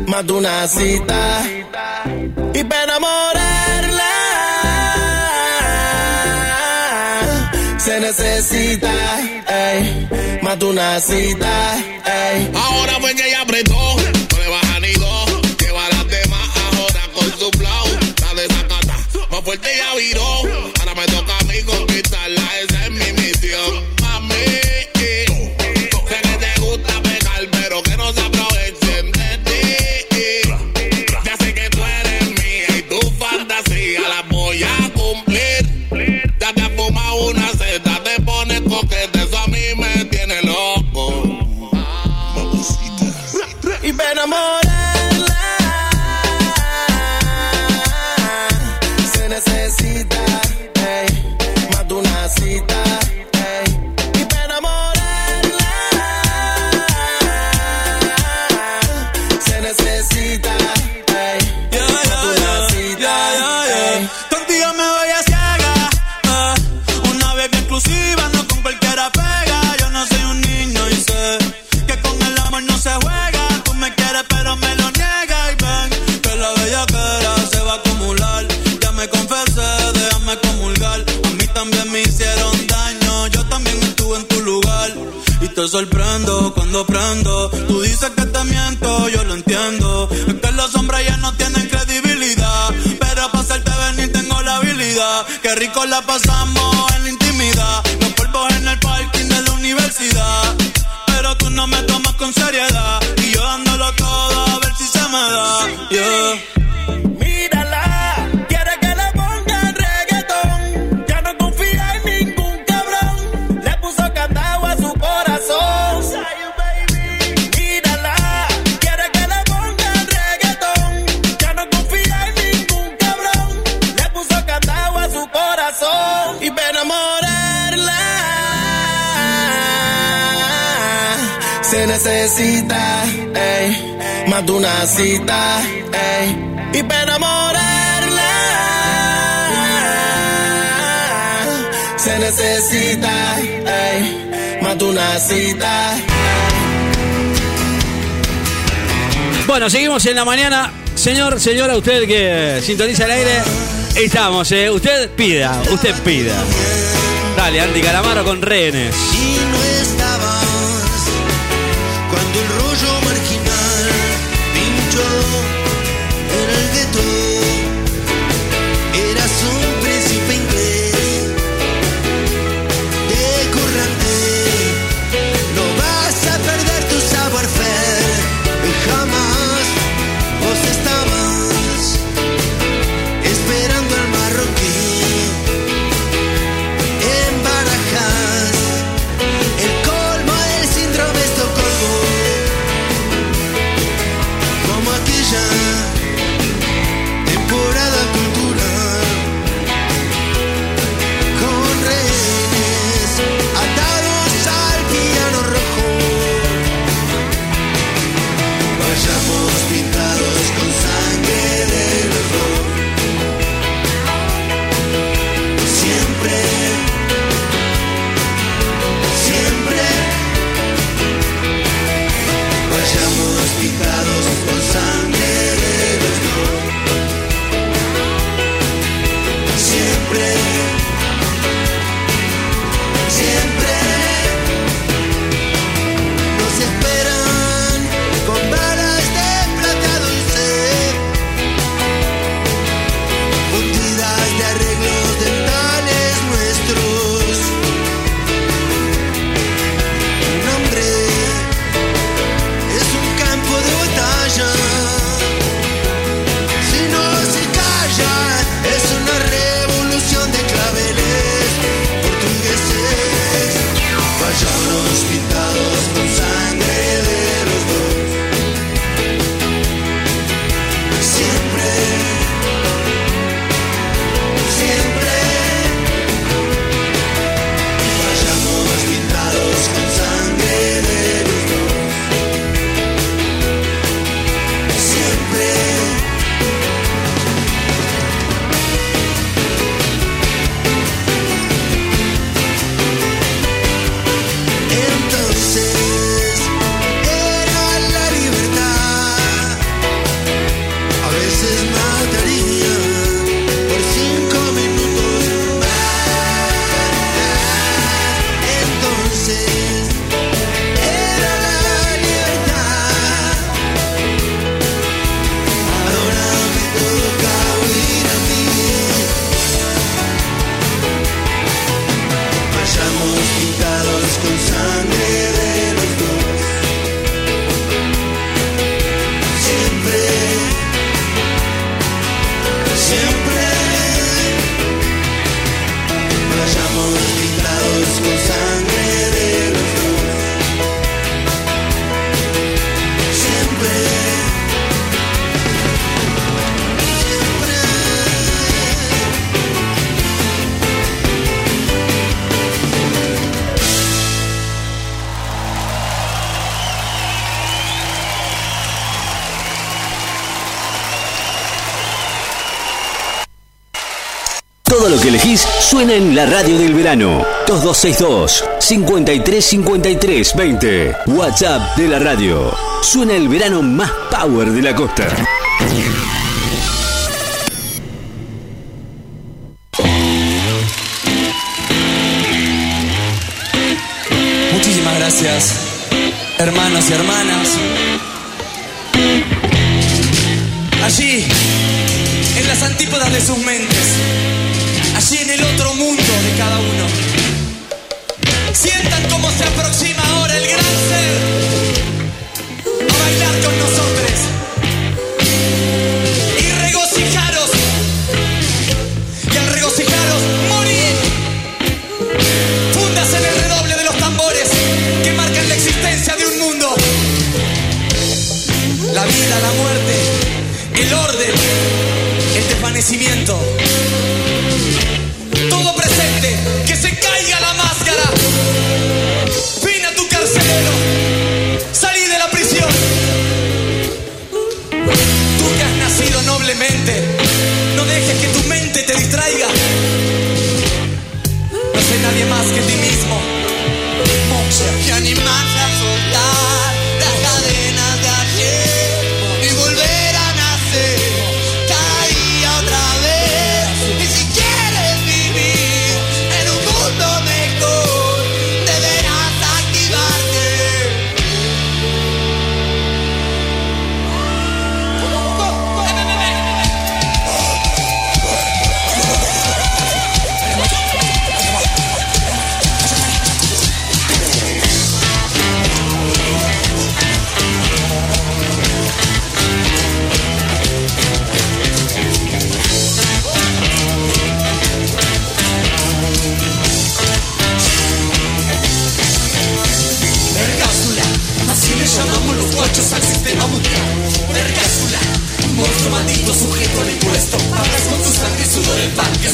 más de una cita. Y para se necesita ey, más de una cita. ey. Ahora fue que rico la pasamos ey. Y para enamorarla se necesita ey, más de una cita. Bueno, seguimos en la mañana. Señor, señora, usted que sintoniza el aire, estamos, ¿eh? Usted pida, usted pida. Dale, Andy Calamaro con rehenes. Suena en la radio del verano. 2262 5353 20. WhatsApp de la radio. Suena el verano más power de la costa. Muchísimas gracias, hermanos y hermanas. Allí, en las antípodas de sus mentes, cada uno, sientan cómo se aproxima ahora el gran ser a bailar con nosotros y regocijaros. Y al regocijaros, morir. Fundas en el redoble de los tambores que marcan la existencia de un mundo. La vida, la muerte, el orden, el desvanecimiento.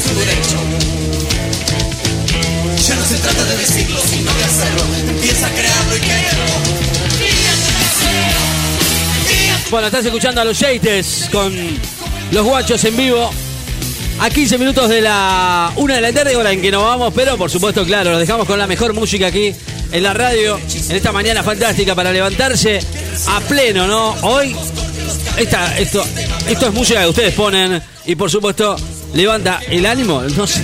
Tu derecho. Ya no se trata de decirlo, sino de hacerlo. Empieza a crearlo y. Bueno, estás escuchando a los Yates con los guachos en vivo. A 15 minutos de la una de la tarde, hora en que nos vamos, pero por supuesto, claro, los dejamos con la mejor música aquí en la radio, en esta mañana fantástica para levantarse a pleno, ¿no? Hoy, esto, esto es música que ustedes ponen y por supuesto levanta el ánimo. No sé,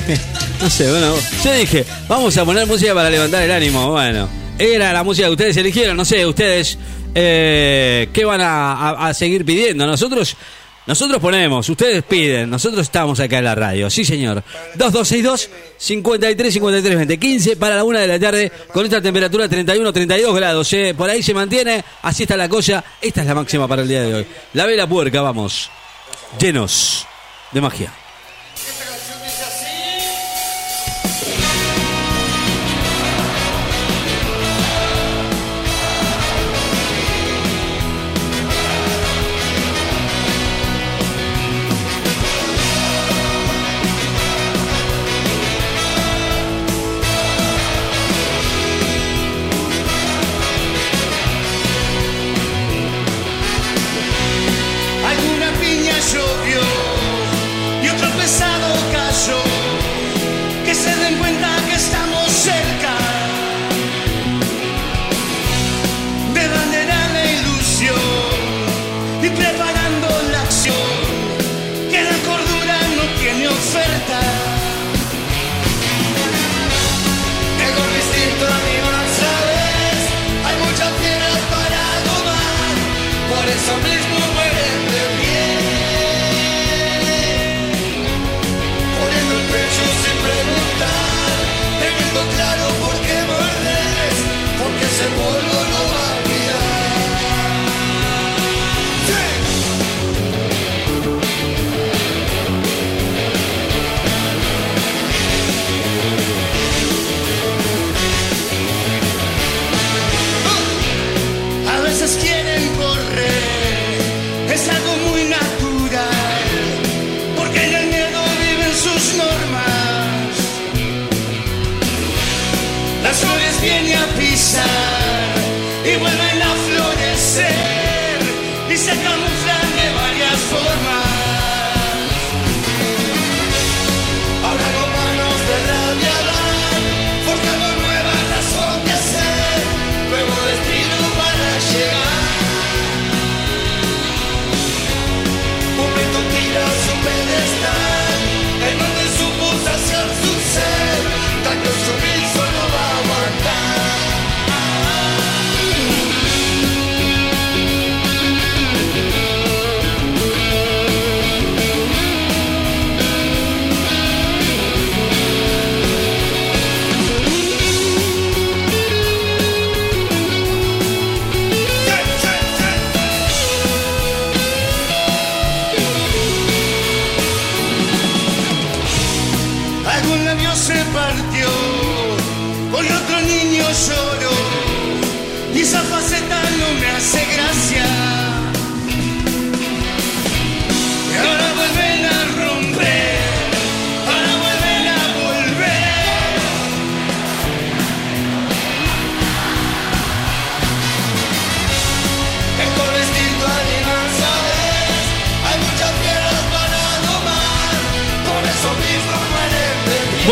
no sé, bueno, yo dije, vamos a poner música para levantar el ánimo. Bueno, era la música que ustedes eligieron, no sé, ustedes eh, qué van a, seguir pidiendo. Nosotros, nosotros ponemos, ustedes piden, nosotros estamos acá en la radio, sí señor. 2262 53 53 20 15 para la una de la tarde con esta temperatura 31 32 grados, eh. por ahí se mantiene, así está la cosa, esta es la máxima para el día de hoy. La vela puerca, vamos, llenos de magia.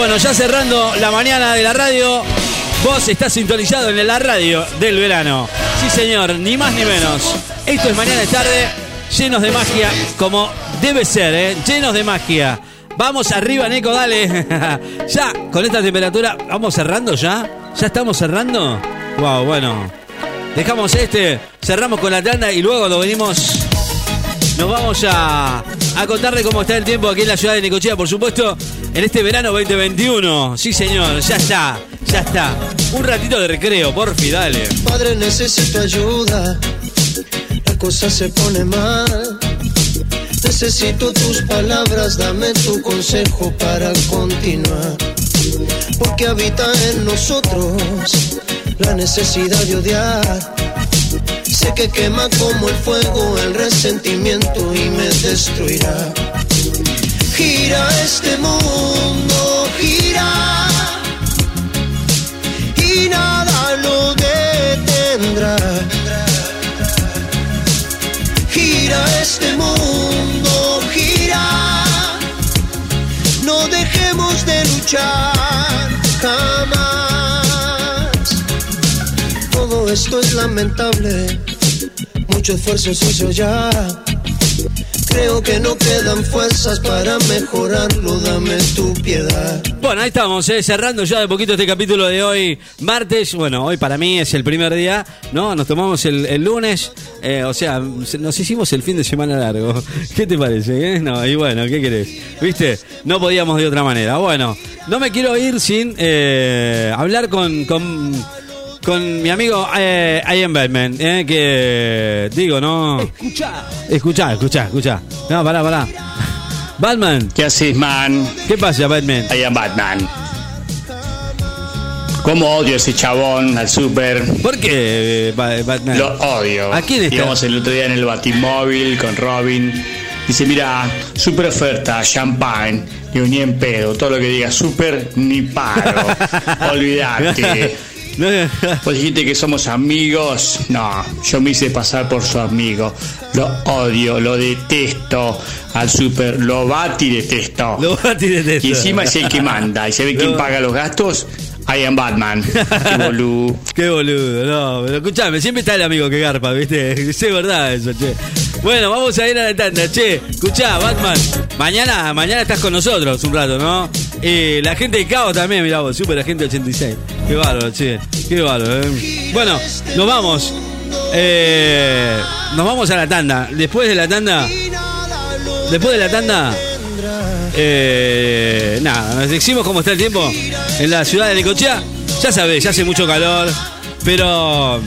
Bueno, ya cerrando la mañana de la radio, vos estás sintonizado en la radio del verano. Sí, señor, ni más ni menos. Esto es mañana de tarde, llenos de magia, como debe ser, ¿eh? Llenos de magia. Vamos arriba, Neko, dale. ya, con esta temperatura, ¿vamos cerrando ya? ¿Ya estamos cerrando? Wow, bueno. Dejamos este, cerramos con la tanda y luego lo venimos nos vamos a, a contarle cómo está el tiempo aquí en la ciudad de Necochea, por supuesto, en este verano 2021. Sí, señor, ya está, ya está. Un ratito de recreo, porfi, dale. Padre, necesito ayuda. La cosa se pone mal. Necesito tus palabras, dame tu consejo para continuar. Porque habita en nosotros la necesidad de odiar. Sé que quema como el fuego el resentimiento y me destruirá. Gira este mundo, gira. Y nada lo detendrá. Gira este mundo, gira. No dejemos de luchar jamás. Todo esto es lamentable. Mucho esfuerzo se hizo ya. Creo que no quedan fuerzas para mejorarlo. Dame tu piedad. Bueno, ahí estamos, eh, cerrando ya de poquito este capítulo de hoy, martes. Bueno, hoy para mí es el primer día, ¿no? Nos tomamos el, lunes, eh, o sea, se- nos hicimos el fin de semana largo. ¿Qué te parece? eh? No, y bueno, ¿qué querés? ¿Viste? No podíamos de otra manera. Bueno, no me quiero ir sin eh, hablar con, con mi amigo eh, Ian Batman, eh, que digo, ¿no? Escuchá. Escuchá, escuchá, escuchá. No, pará, pará. Batman. ¿Qué haces, man? ¿Qué pasa, Batman? I am Batman. ¿Cómo odio a ese chabón al super? ¿Por qué eh, Ba- Batman? Lo odio. ¿A quién está? Íbamos el otro día en el Batimóvil con Robin. Dice, mira, super oferta, champagne. Digo, ni en pedo. Todo lo que diga super, ni paro. Olvídate. Vos dijiste que somos amigos. No, yo me hice pasar por su amigo. Lo odio, lo detesto al super. Lo bati detesto. Lo bati detesto. Y encima es el que manda. ¿Y sabe quién paga los gastos? I am Batman. Qué boludo. Qué boludo, no, pero escuchame, siempre está el amigo que garpa, ¿viste? Es verdad eso, che. Bueno, vamos a ir a la tanda, che. Escuchá, Batman, mañana, mañana estás con nosotros un rato, ¿no? Y la gente de Cabo también, mirá vos, super agente 86. Qué bárbaro, che. Qué bárbaro, eh. Bueno, nos vamos. Eh, nos vamos a la tanda. Después de la tanda. Después de la tanda. Eh, nada, nos decimos cómo está el tiempo en la ciudad de Necochea. Ya sabés, ya hace mucho calor, pero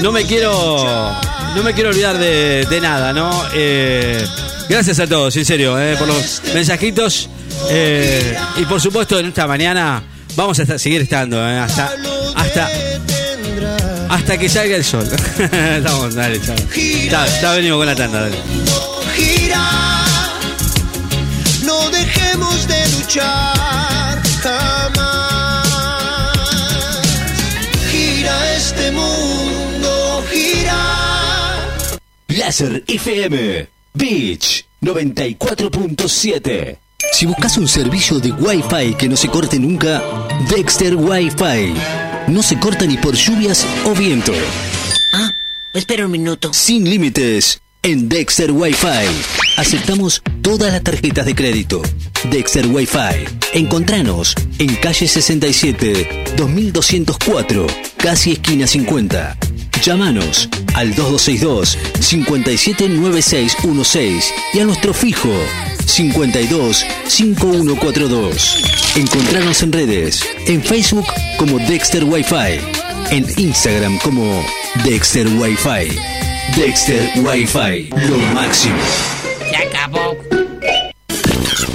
no me quiero no me quiero olvidar de, nada, ¿no? Eh, gracias a todos, en serio, eh, por los mensajitos y por supuesto en esta mañana vamos a seguir estando hasta hasta hasta que salga el sol. Vamos, dale, chao. Ya, ya venimos con la tanda, dale. Luchar jamás. Gira este mundo, gira. Láser FM Beach 94.7 Si buscas un servicio de Wi-Fi que no se corte nunca, Dexter Wi-Fi. No se corta ni por lluvias o viento. Ah, espera un minuto. Sin límites en Dexter Wi-Fi. Aceptamos todas las tarjetas de crédito. Dexter Wi-Fi. Encontranos en calle 67, 2204, casi esquina 50. Llámanos al 2262 579616 y a nuestro fijo 52 5142. Encontrarnos en redes, en Facebook como Dexter Wi-Fi, en Instagram como Dexter Wi-Fi. Dexter Wi-Fi, lo máximo.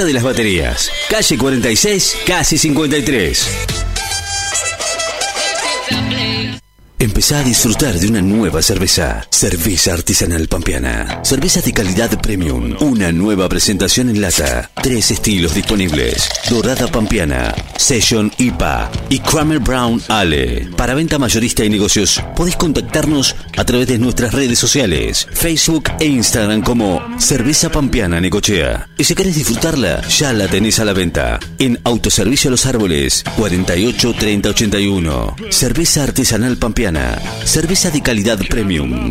de las Baterías, calle 46, casi 53. Empezá a disfrutar de una nueva cerveza. Cerveza artesanal pampeana. Cerveza de calidad premium. Una nueva presentación en lata. Tres estilos disponibles. Dorada pampeana, Session IPA y Kramer Brown Ale. Para venta mayorista y negocios, podés contactarnos a través de nuestras redes sociales, Facebook e Instagram como Cerveza Pampeana Necochea. Y si querés disfrutarla, ya la tenés a la venta. En Autoservicio Los Árboles, 48 30 81. Cerveza artesanal pampeana. Cerveza de calidad premium.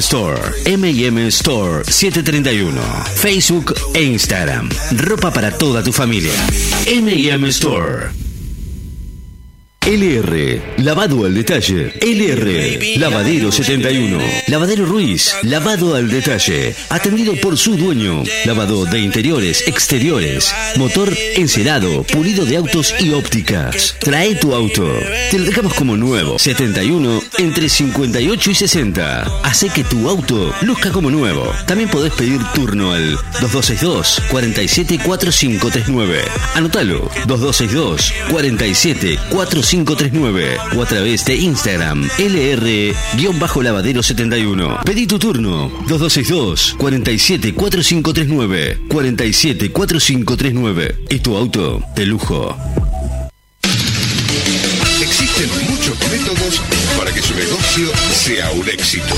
Store. M&M Store 731. Facebook e Instagram. Ropa para toda tu familia. M&M Store. LR, lavado al detalle. LR, lavadero 71. Lavadero Ruiz, lavado al detalle. Atendido por su dueño. Lavado de interiores, exteriores. Motor encerado, pulido de autos y ópticas. Trae tu auto. Te lo dejamos como nuevo. 71 entre 58 y 60. Hace que tu auto luzca como nuevo. También podés pedir turno al 2262 474539. Anótalo. 2262 474539 o a través de Instagram LR-lavadero71. Pedí tu turno 2262 474539 474539 y tu auto de lujo. Existen muchos métodos para que su negocio sea un éxito.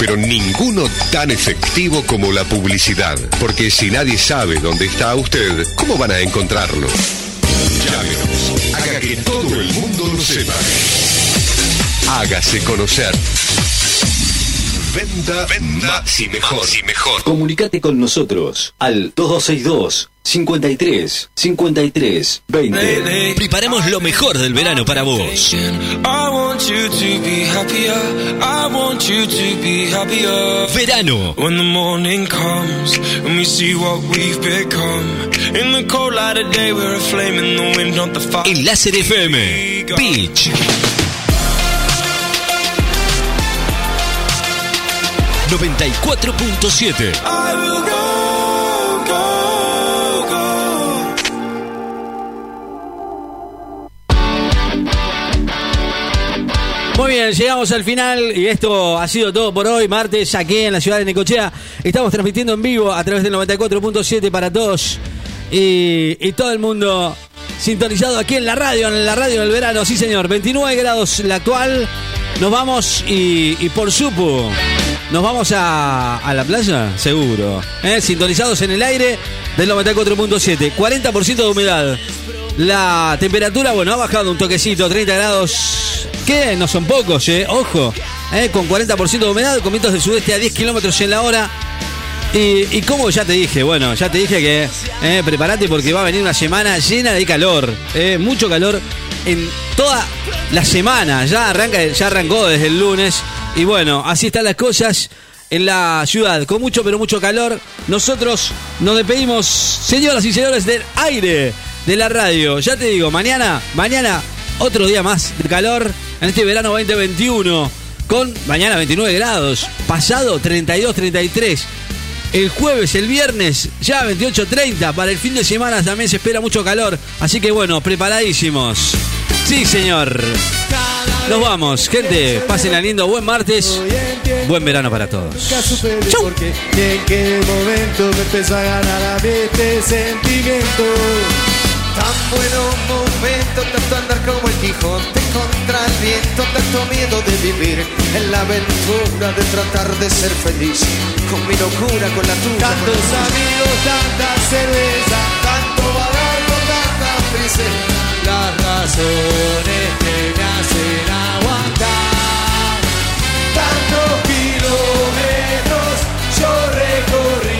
Pero ninguno tan efectivo como la publicidad. Porque si nadie sabe dónde está usted, ¿cómo van a encontrarlo? Haga que todo el mundo lo sepa. Hágase conocer. Venda, venda y mejor. y mejor. Comunicate con nosotros al 2262 53 53 20 Preparamos lo mejor del verano para vos. Verano. Enlace de FM. Beach. 94.7 llegamos al final y esto ha sido todo por hoy. Martes aquí en la ciudad de Necochea. Estamos transmitiendo en vivo a través del 94.7 para todos y, todo el mundo sintonizado aquí en la radio, en la radio del verano. Sí, señor, 29 grados la actual. Nos vamos y, por supo, nos vamos a, a la playa, seguro. ¿eh? Sintonizados en el aire del 94.7, 40% de humedad. La temperatura, bueno, ha bajado un toquecito, 30 grados, que no son pocos, ¿eh? Ojo, ¿eh? con 40% de humedad, con vientos del sudeste a 10 kilómetros en la hora. Y, como ya te dije, bueno, ya te dije que eh, prepárate porque va a venir una semana llena de calor, eh, mucho calor en toda la semana. Ya arranca, ya arrancó desde el lunes y bueno, así están las cosas en la ciudad, con mucho pero mucho calor. Nosotros nos despedimos, señoras y señores del aire de la radio. Ya te digo, mañana, mañana otro día más de calor en este verano 2021 con mañana 29 grados, pasado 32, 33. El jueves, el viernes, ya 28.30. Para el fin de semana también se espera mucho calor. Así que bueno, preparadísimos. Sí, señor. Nos vamos, gente. Pasen lindo. Buen martes. Buen verano para todos. Nunca supe por qué y en qué momento me empezó a ganar a este sentimiento. Tan bueno momento, tanto andar como el Quijote contra el viento, tanto miedo de vivir en la aventura de tratar de ser feliz con mi locura, con la tuya. Tantos amigos, tanta cerveza, tanto vagarlo, tanta prisa, las razones que me hacen aguantar. Tantos kilómetros yo recorrí